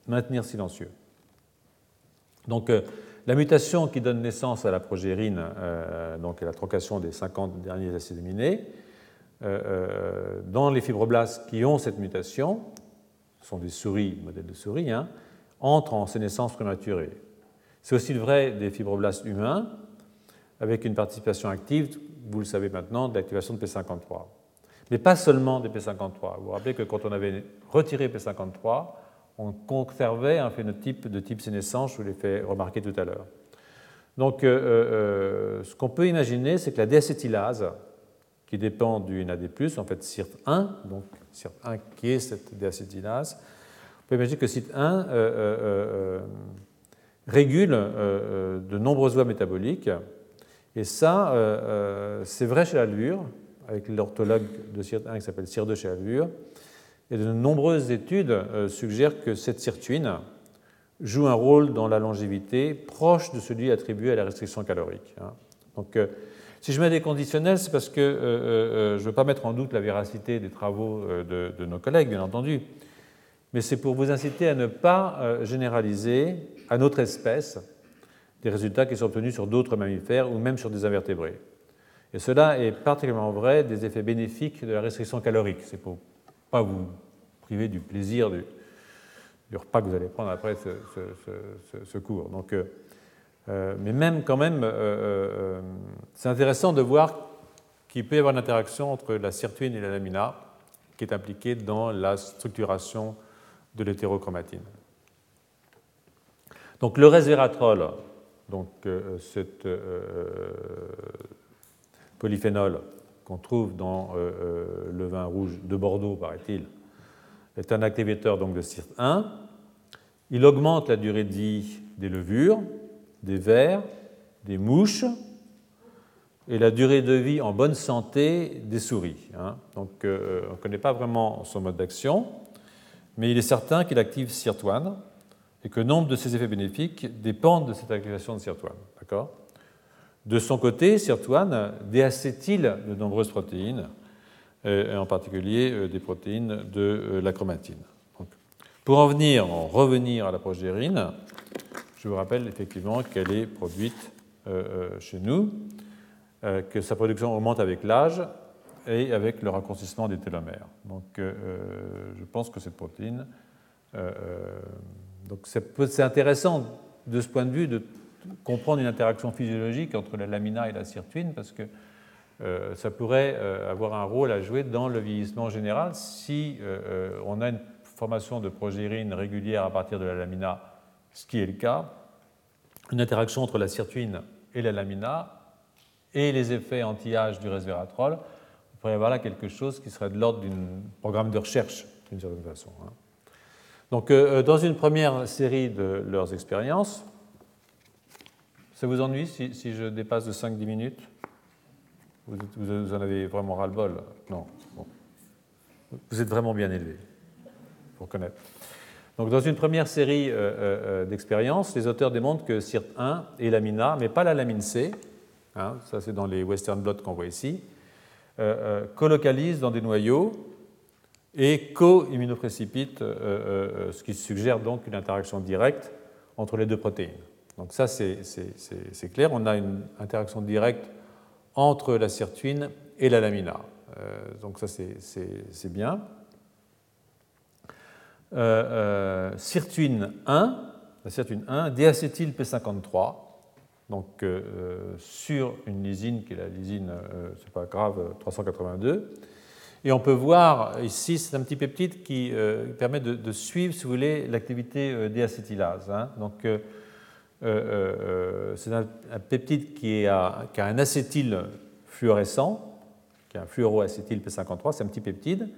maintenir silencieux. Donc, la mutation qui donne naissance à la progérine, donc à la trocation des 50 derniers acides aminés, dans les fibroblastes qui ont cette mutation, ce sont des souris, modèles de souris, hein, entrent en sénescence prématurée. C'est aussi vrai des fibroblastes humains, avec une participation active, vous le savez maintenant, de l'activation de P53. Mais pas seulement des P53. Vous vous rappelez que quand on avait retiré P53, on conservait un phénotype de type sénescence, je vous l'ai fait remarquer tout à l'heure. Donc, euh, euh, ce qu'on peut imaginer, c'est que la déacétylase, qui dépend du NAD+, en fait CIRT1, donc CIRT1 qui est cette déacétylase, on peut imaginer que CIRT1 euh, régule de nombreuses voies métaboliques et ça, euh, euh, c'est vrai chez la levure, avec l'orthologue de CIR1 qui s'appelle CIR2 chez la levure. Et de nombreuses études euh, suggèrent que cette sirtuine joue un rôle dans la longévité proche de celui attribué à la restriction calorique. Hein. Donc, si je mets des conditionnels, c'est parce que je ne veux pas mettre en doute la véracité des travaux de, nos collègues, bien entendu, mais c'est pour vous inciter à ne pas généraliser à notre espèce des résultats qui sont obtenus sur d'autres mammifères ou même sur des invertébrés. Et cela est particulièrement vrai des effets bénéfiques de la restriction calorique. C'est pour pas vous priver du plaisir du, repas que vous allez prendre après ce, cours. Donc, euh, euh, mais même quand même, euh, c'est intéressant de voir qu'il peut y avoir une interaction entre la sirtuine et la lamina qui est impliquée dans la structuration de l'hétérochromatine. Donc le resveratrol, donc euh, cet polyphénol qu'on trouve dans euh, le vin rouge de Bordeaux, paraît-il, est un activateur donc de CIRT1. Il augmente la durée de vie des levures, des vers, des mouches et la durée de vie en bonne santé des souris. Hein. Donc on ne connaît pas vraiment son mode d'action, mais il est certain qu'il active CIRT1 et que nombre de ces effets bénéfiques dépendent de cette activation de sirtuane. D'accord? De son côté, sirtuane déacétyle de nombreuses protéines, euh, en particulier euh, des protéines de euh, la chromatine. pour en, venir, en revenir à la progérine, je vous rappelle effectivement qu'elle est produite chez nous, que sa production augmente avec l'âge et avec le raccourcissement des télomères. Donc je pense que cette protéine donc c'est intéressant de ce point de vue de comprendre une interaction physiologique entre la lamina et la sirtuine parce que euh, ça pourrait euh, avoir un rôle à jouer dans le vieillissement général si euh, on a une formation de progérine régulière à partir de la lamina, ce qui est le cas, une interaction entre la sirtuine et la lamina et les effets anti-âge du resveratrol, on pourrait avoir là quelque chose qui serait de l'ordre d'un programme de recherche d'une certaine façon. Hein. Donc, dans une première série de leurs expériences, ça vous ennuie si, je dépasse de 5-10 minutes vous, en avez vraiment ras-le-bol Non. Vous êtes vraiment bien élevé, pour connaître. Donc, dans une première série euh, d'expériences, les auteurs démontrent que CIRT1 et lamina, mais pas la lamine C, hein, ça c'est dans les western blots qu'on voit ici, colocalisent dans des noyaux et co-immunoprécipite, euh, euh, euh, ce qui suggère donc une interaction directe entre les deux protéines. Donc ça, c'est clair. On a une interaction directe entre la sirtuine et la lamina. donc ça, c'est bien. sirtuine 1, la sirtuine 1, diacétyl P53, donc sur une lysine qui est la lysine, c'est pas grave, 382. Et on peut voir ici, c'est un petit peptide qui euh, permet de, suivre, si vous voulez, l'activité euh, déacétylase. Hein. Donc, euh, c'est un, peptide qui, a, un acétyl fluorescent, qui est un fluoroacétyl P53, c'est un petit peptide,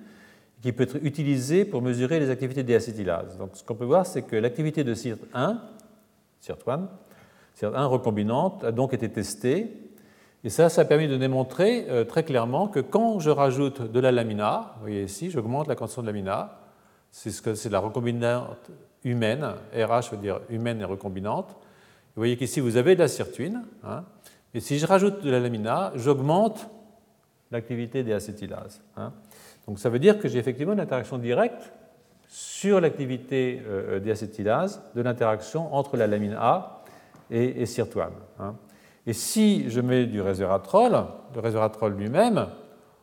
qui peut être utilisé pour mesurer les activités déacétylase. Donc, ce qu'on peut voir, c'est que l'activité de CIRT1, CIRT1, CIRT1 recombinante, a donc été testée et ça, ça a permis de démontrer euh, très clairement que quand je rajoute de la lamina, vous voyez ici, j'augmente la concentration de lamina, c'est ce c'est la recombinante humaine, RH veut dire humaine et recombinante. Vous voyez qu'ici, vous avez de la sirtuine, hein, et si je rajoute de la lamina, j'augmente l'activité des acétylases. Hein. Donc ça veut dire que j'ai effectivement une interaction directe sur l'activité des acétylases de l'interaction entre la lamine A et, et. Hein. Et si je mets du resveratrol, le resveratrol lui-même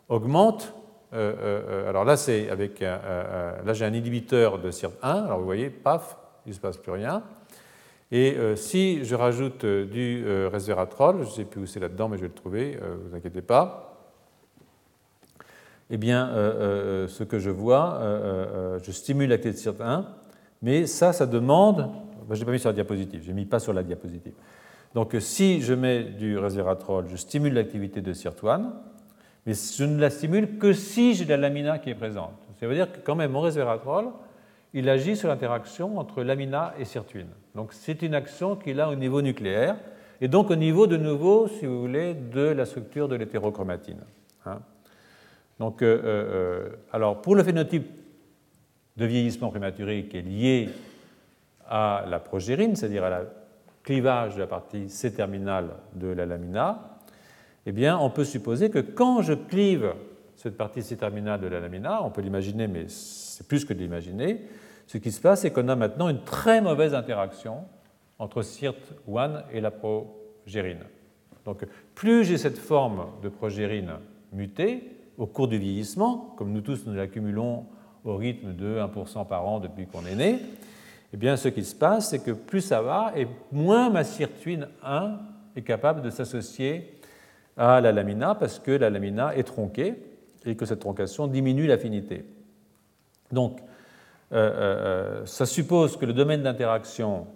augmente. Euh, euh, euh, alors là, c'est avec là j'ai un inhibiteur de SIRT1. Alors vous voyez, paf, il ne se passe plus rien. Et si je rajoute du resveratrol, je ne sais plus où c'est là-dedans, mais je vais le trouver, ne vous inquiétez pas. Eh bien, ce que je vois, je stimule l'activité de SIRT1, mais ça, ça demande. je n'ai pas mis sur la diapositive, je n'ai mis pas sur la diapositive. Donc si je mets du resveratrol, je stimule l'activité de SIRT1, mais je ne la stimule que si j'ai la lamina qui est présente. Ça veut dire que quand même mon resveratrol, il agit sur l'interaction entre lamina et sirtuine. Donc c'est une action qu'il a au niveau nucléaire, et donc au niveau de nouveau, si vous voulez, de la structure de l'hétérochromatine. Hein. donc, euh, euh, alors pour le phénotype de vieillissement prématuré qui est lié à la progérine, c'est-à-dire à la clivage de la partie C-terminale de la lamina, eh bien, on peut supposer que quand je clive cette partie C-terminale de la lamina, on peut l'imaginer, mais c'est plus que de l'imaginer, ce qui se passe, c'est qu'on a maintenant une très mauvaise interaction entre SIRT1 et la progérine. Donc, plus j'ai cette forme de progérine mutée au cours du vieillissement, comme nous tous nous l'accumulons au rythme de 1% par an depuis qu'on est né, eh bien, ce qui se passe, c'est que plus ça va, et moins ma sirtuine 1 est capable de s'associer à la lamina, parce que la lamina est tronquée et que cette troncation diminue l'affinité. Donc, euh, euh, ça suppose que le domaine d'interaction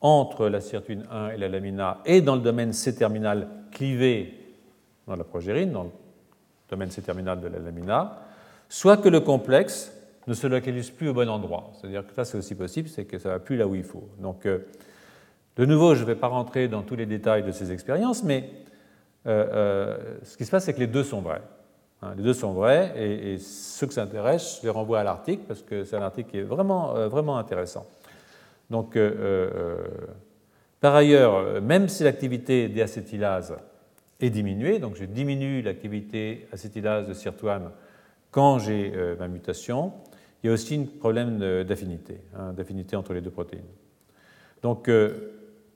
entre la sirtuine 1 et la lamina est dans le domaine C-terminal clivé dans la progérine, dans le domaine C-terminal de la lamina, soit que le complexe ne se localise plus au bon endroit. C'est-à-dire que ça, c'est aussi possible, c'est que ça ne va plus là où il faut. Donc, euh, de nouveau, je ne vais pas rentrer dans tous les détails de ces expériences, mais ce qui se passe, c'est que les deux sont vrais. Hein. les deux sont vrais, et, ceux que ça intéresse, je les renvoie à l'article, parce que c'est un article qui est vraiment, vraiment intéressant. Donc, par ailleurs, même si l'activité des acétylases est diminuée, donc je diminue l'activité acétylase de sirtuane quand j'ai ma mutation, il y a aussi un problème d'affinité, hein, d'affinité entre les deux protéines. Donc, euh,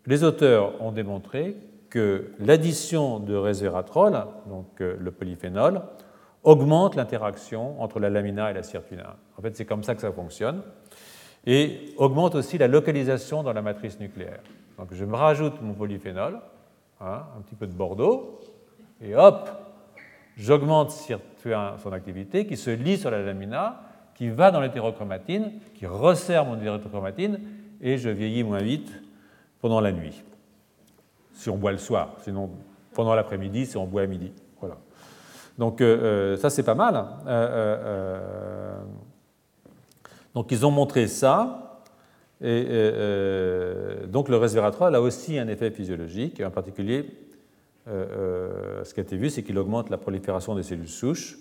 les auteurs ont démontré que l'addition de resveratrol, donc euh, le polyphénol, augmente l'interaction entre la lamina et la sirtuine En fait, c'est comme ça que ça fonctionne. Et augmente aussi la localisation dans la matrice nucléaire. Donc, je me rajoute mon polyphénol, hein, un petit peu de Bordeaux, et hop, j'augmente son activité qui se lie sur la lamina qui va dans l'hétérochromatine, qui resserre mon hétérochromatine, et je vieillis moins vite pendant la nuit. Si on boit le soir, sinon pendant l'après-midi, si on boit à midi. Donc euh, euh, ça, c'est pas mal. Hein. Euh, donc ils ont montré ça. Et donc le resveratrol a aussi un effet physiologique, en particulier, ce qui a été vu, c'est qu'il augmente la prolifération des cellules souches,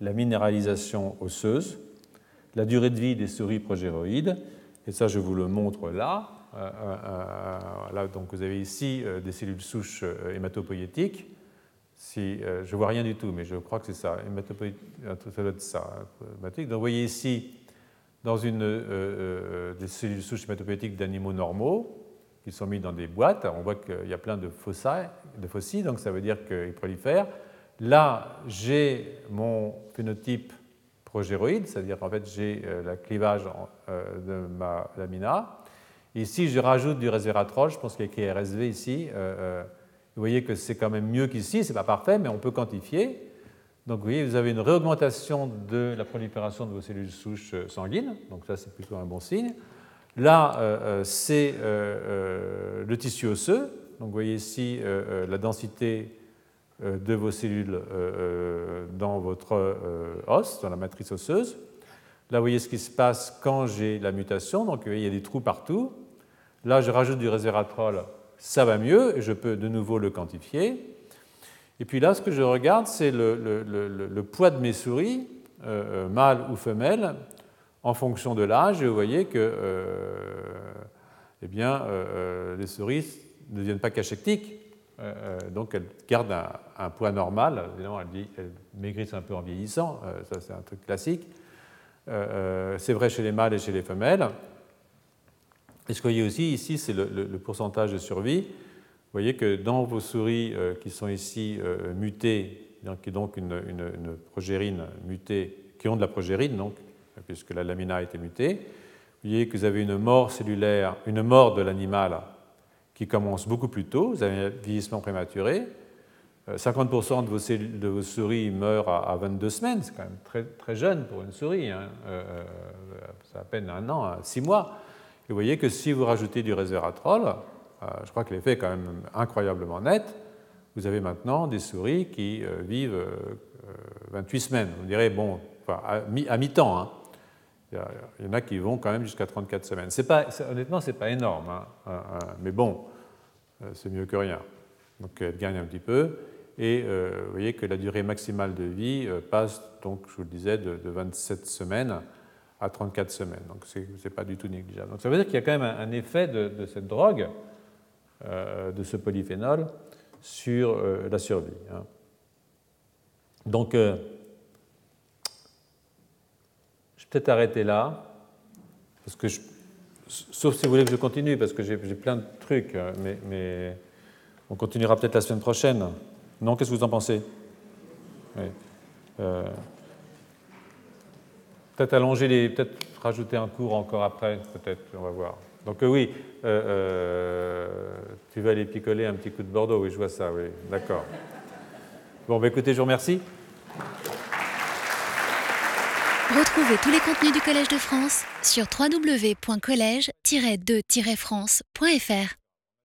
la minéralisation osseuse, la durée de vie des souris progéroïdes, et ça je vous le montre là. Là donc vous avez ici des cellules souches hématopoïétiques. Si, je ne vois rien du tout, mais je crois que c'est ça, doit être ça. Vous voyez ici, dans une, des cellules souches hématopoïétiques d'animaux normaux, qui sont mis dans des boîtes, on voit qu'il y a plein de fossiles, de fossiles donc ça veut dire qu'ils prolifèrent. Là, j'ai mon phénotype progéroïde, c'est-à-dire qu'en fait j'ai euh, le clivage euh, de ma lamina. Ici, je rajoute du resveratrol, je pense qu'il y a écrit RSV ici. Euh, vous voyez que c'est quand même mieux qu'ici, ce n'est pas parfait, mais on peut quantifier. Donc vous voyez, vous avez une réaugmentation de la prolifération de vos cellules souches sanguines, donc ça c'est plutôt un bon signe. Là, c'est le tissu osseux, donc vous voyez ici la densité euh, de vos cellules euh, euh, dans votre os, dans la matrice osseuse. Là, vous voyez ce qui se passe quand j'ai la mutation. Donc, vous voyez, il y a des trous partout. Là, je rajoute du resveratrol, ça va mieux, et je peux de nouveau le quantifier. Et puis là, ce que je regarde, c'est le, poids de mes souris, mâles ou femelles, en fonction de l'âge. Et vous voyez que eh bien, les souris ne deviennent pas cachectiques, euh, euh, donc elle garde un, poids normal. Évidemment, elle, dit, elle maigrisse un peu en vieillissant, euh, ça c'est un truc classique. c'est vrai chez les mâles et chez les femelles. Et ce que vous voyez aussi ici, c'est le, pourcentage de survie. Vous voyez que dans vos souris qui sont ici mutées, qui donc une, une, mutée, qui ont de la progérine, donc, puisque la lamina a été mutée, vous voyez que vous avez une mort cellulaire, une mort de l'animal qui commence beaucoup plus tôt, vous avez un vieillissement prématuré. 50% euh, de vos, souris meurent à, 22 semaines, c'est quand même très, très, jeune pour une souris, hein. Euh, euh, c'est à peine un an, six mois. Vous voyez que si vous rajoutez du resveratrol, je crois que l'effet est quand même incroyablement net, vous avez maintenant des souris qui vivent 28 semaines. On dirait, bon, à mi-temps, hein. Il y en a qui vont quand même jusqu'à 34 semaines. Honnêtement, ce n'est pas énorme, hein, mais bon, euh, c'est mieux que rien. Donc elle gagne un petit peu. Et euh, vous voyez que la durée maximale de vie euh, passe, donc, je vous le disais, de, 27 semaines à 34 semaines. Donc ce n'est pas du tout négligeable. Donc ça veut dire qu'il y a quand même un, effet de, cette drogue, de ce polyphénol, sur la survie. Hein. Donc peut-être arrêter là, parce que sauf si vous voulez que je continue, parce que j'ai plein de trucs, euh, mais, on continuera peut-être la semaine prochaine. Non, qu'est-ce que vous en pensez? Euh, Peut-être allonger les, peut-être rajouter un cours encore après, peut-être, on va voir. Donc euh, oui, tu vas aller picoler un petit coup de Bordeaux, oui, je vois ça, oui, d'accord. Bon, bah, écoutez, je vous remercie. Retrouvez tous les contenus du Collège de France sur www.colège-2-france.fr.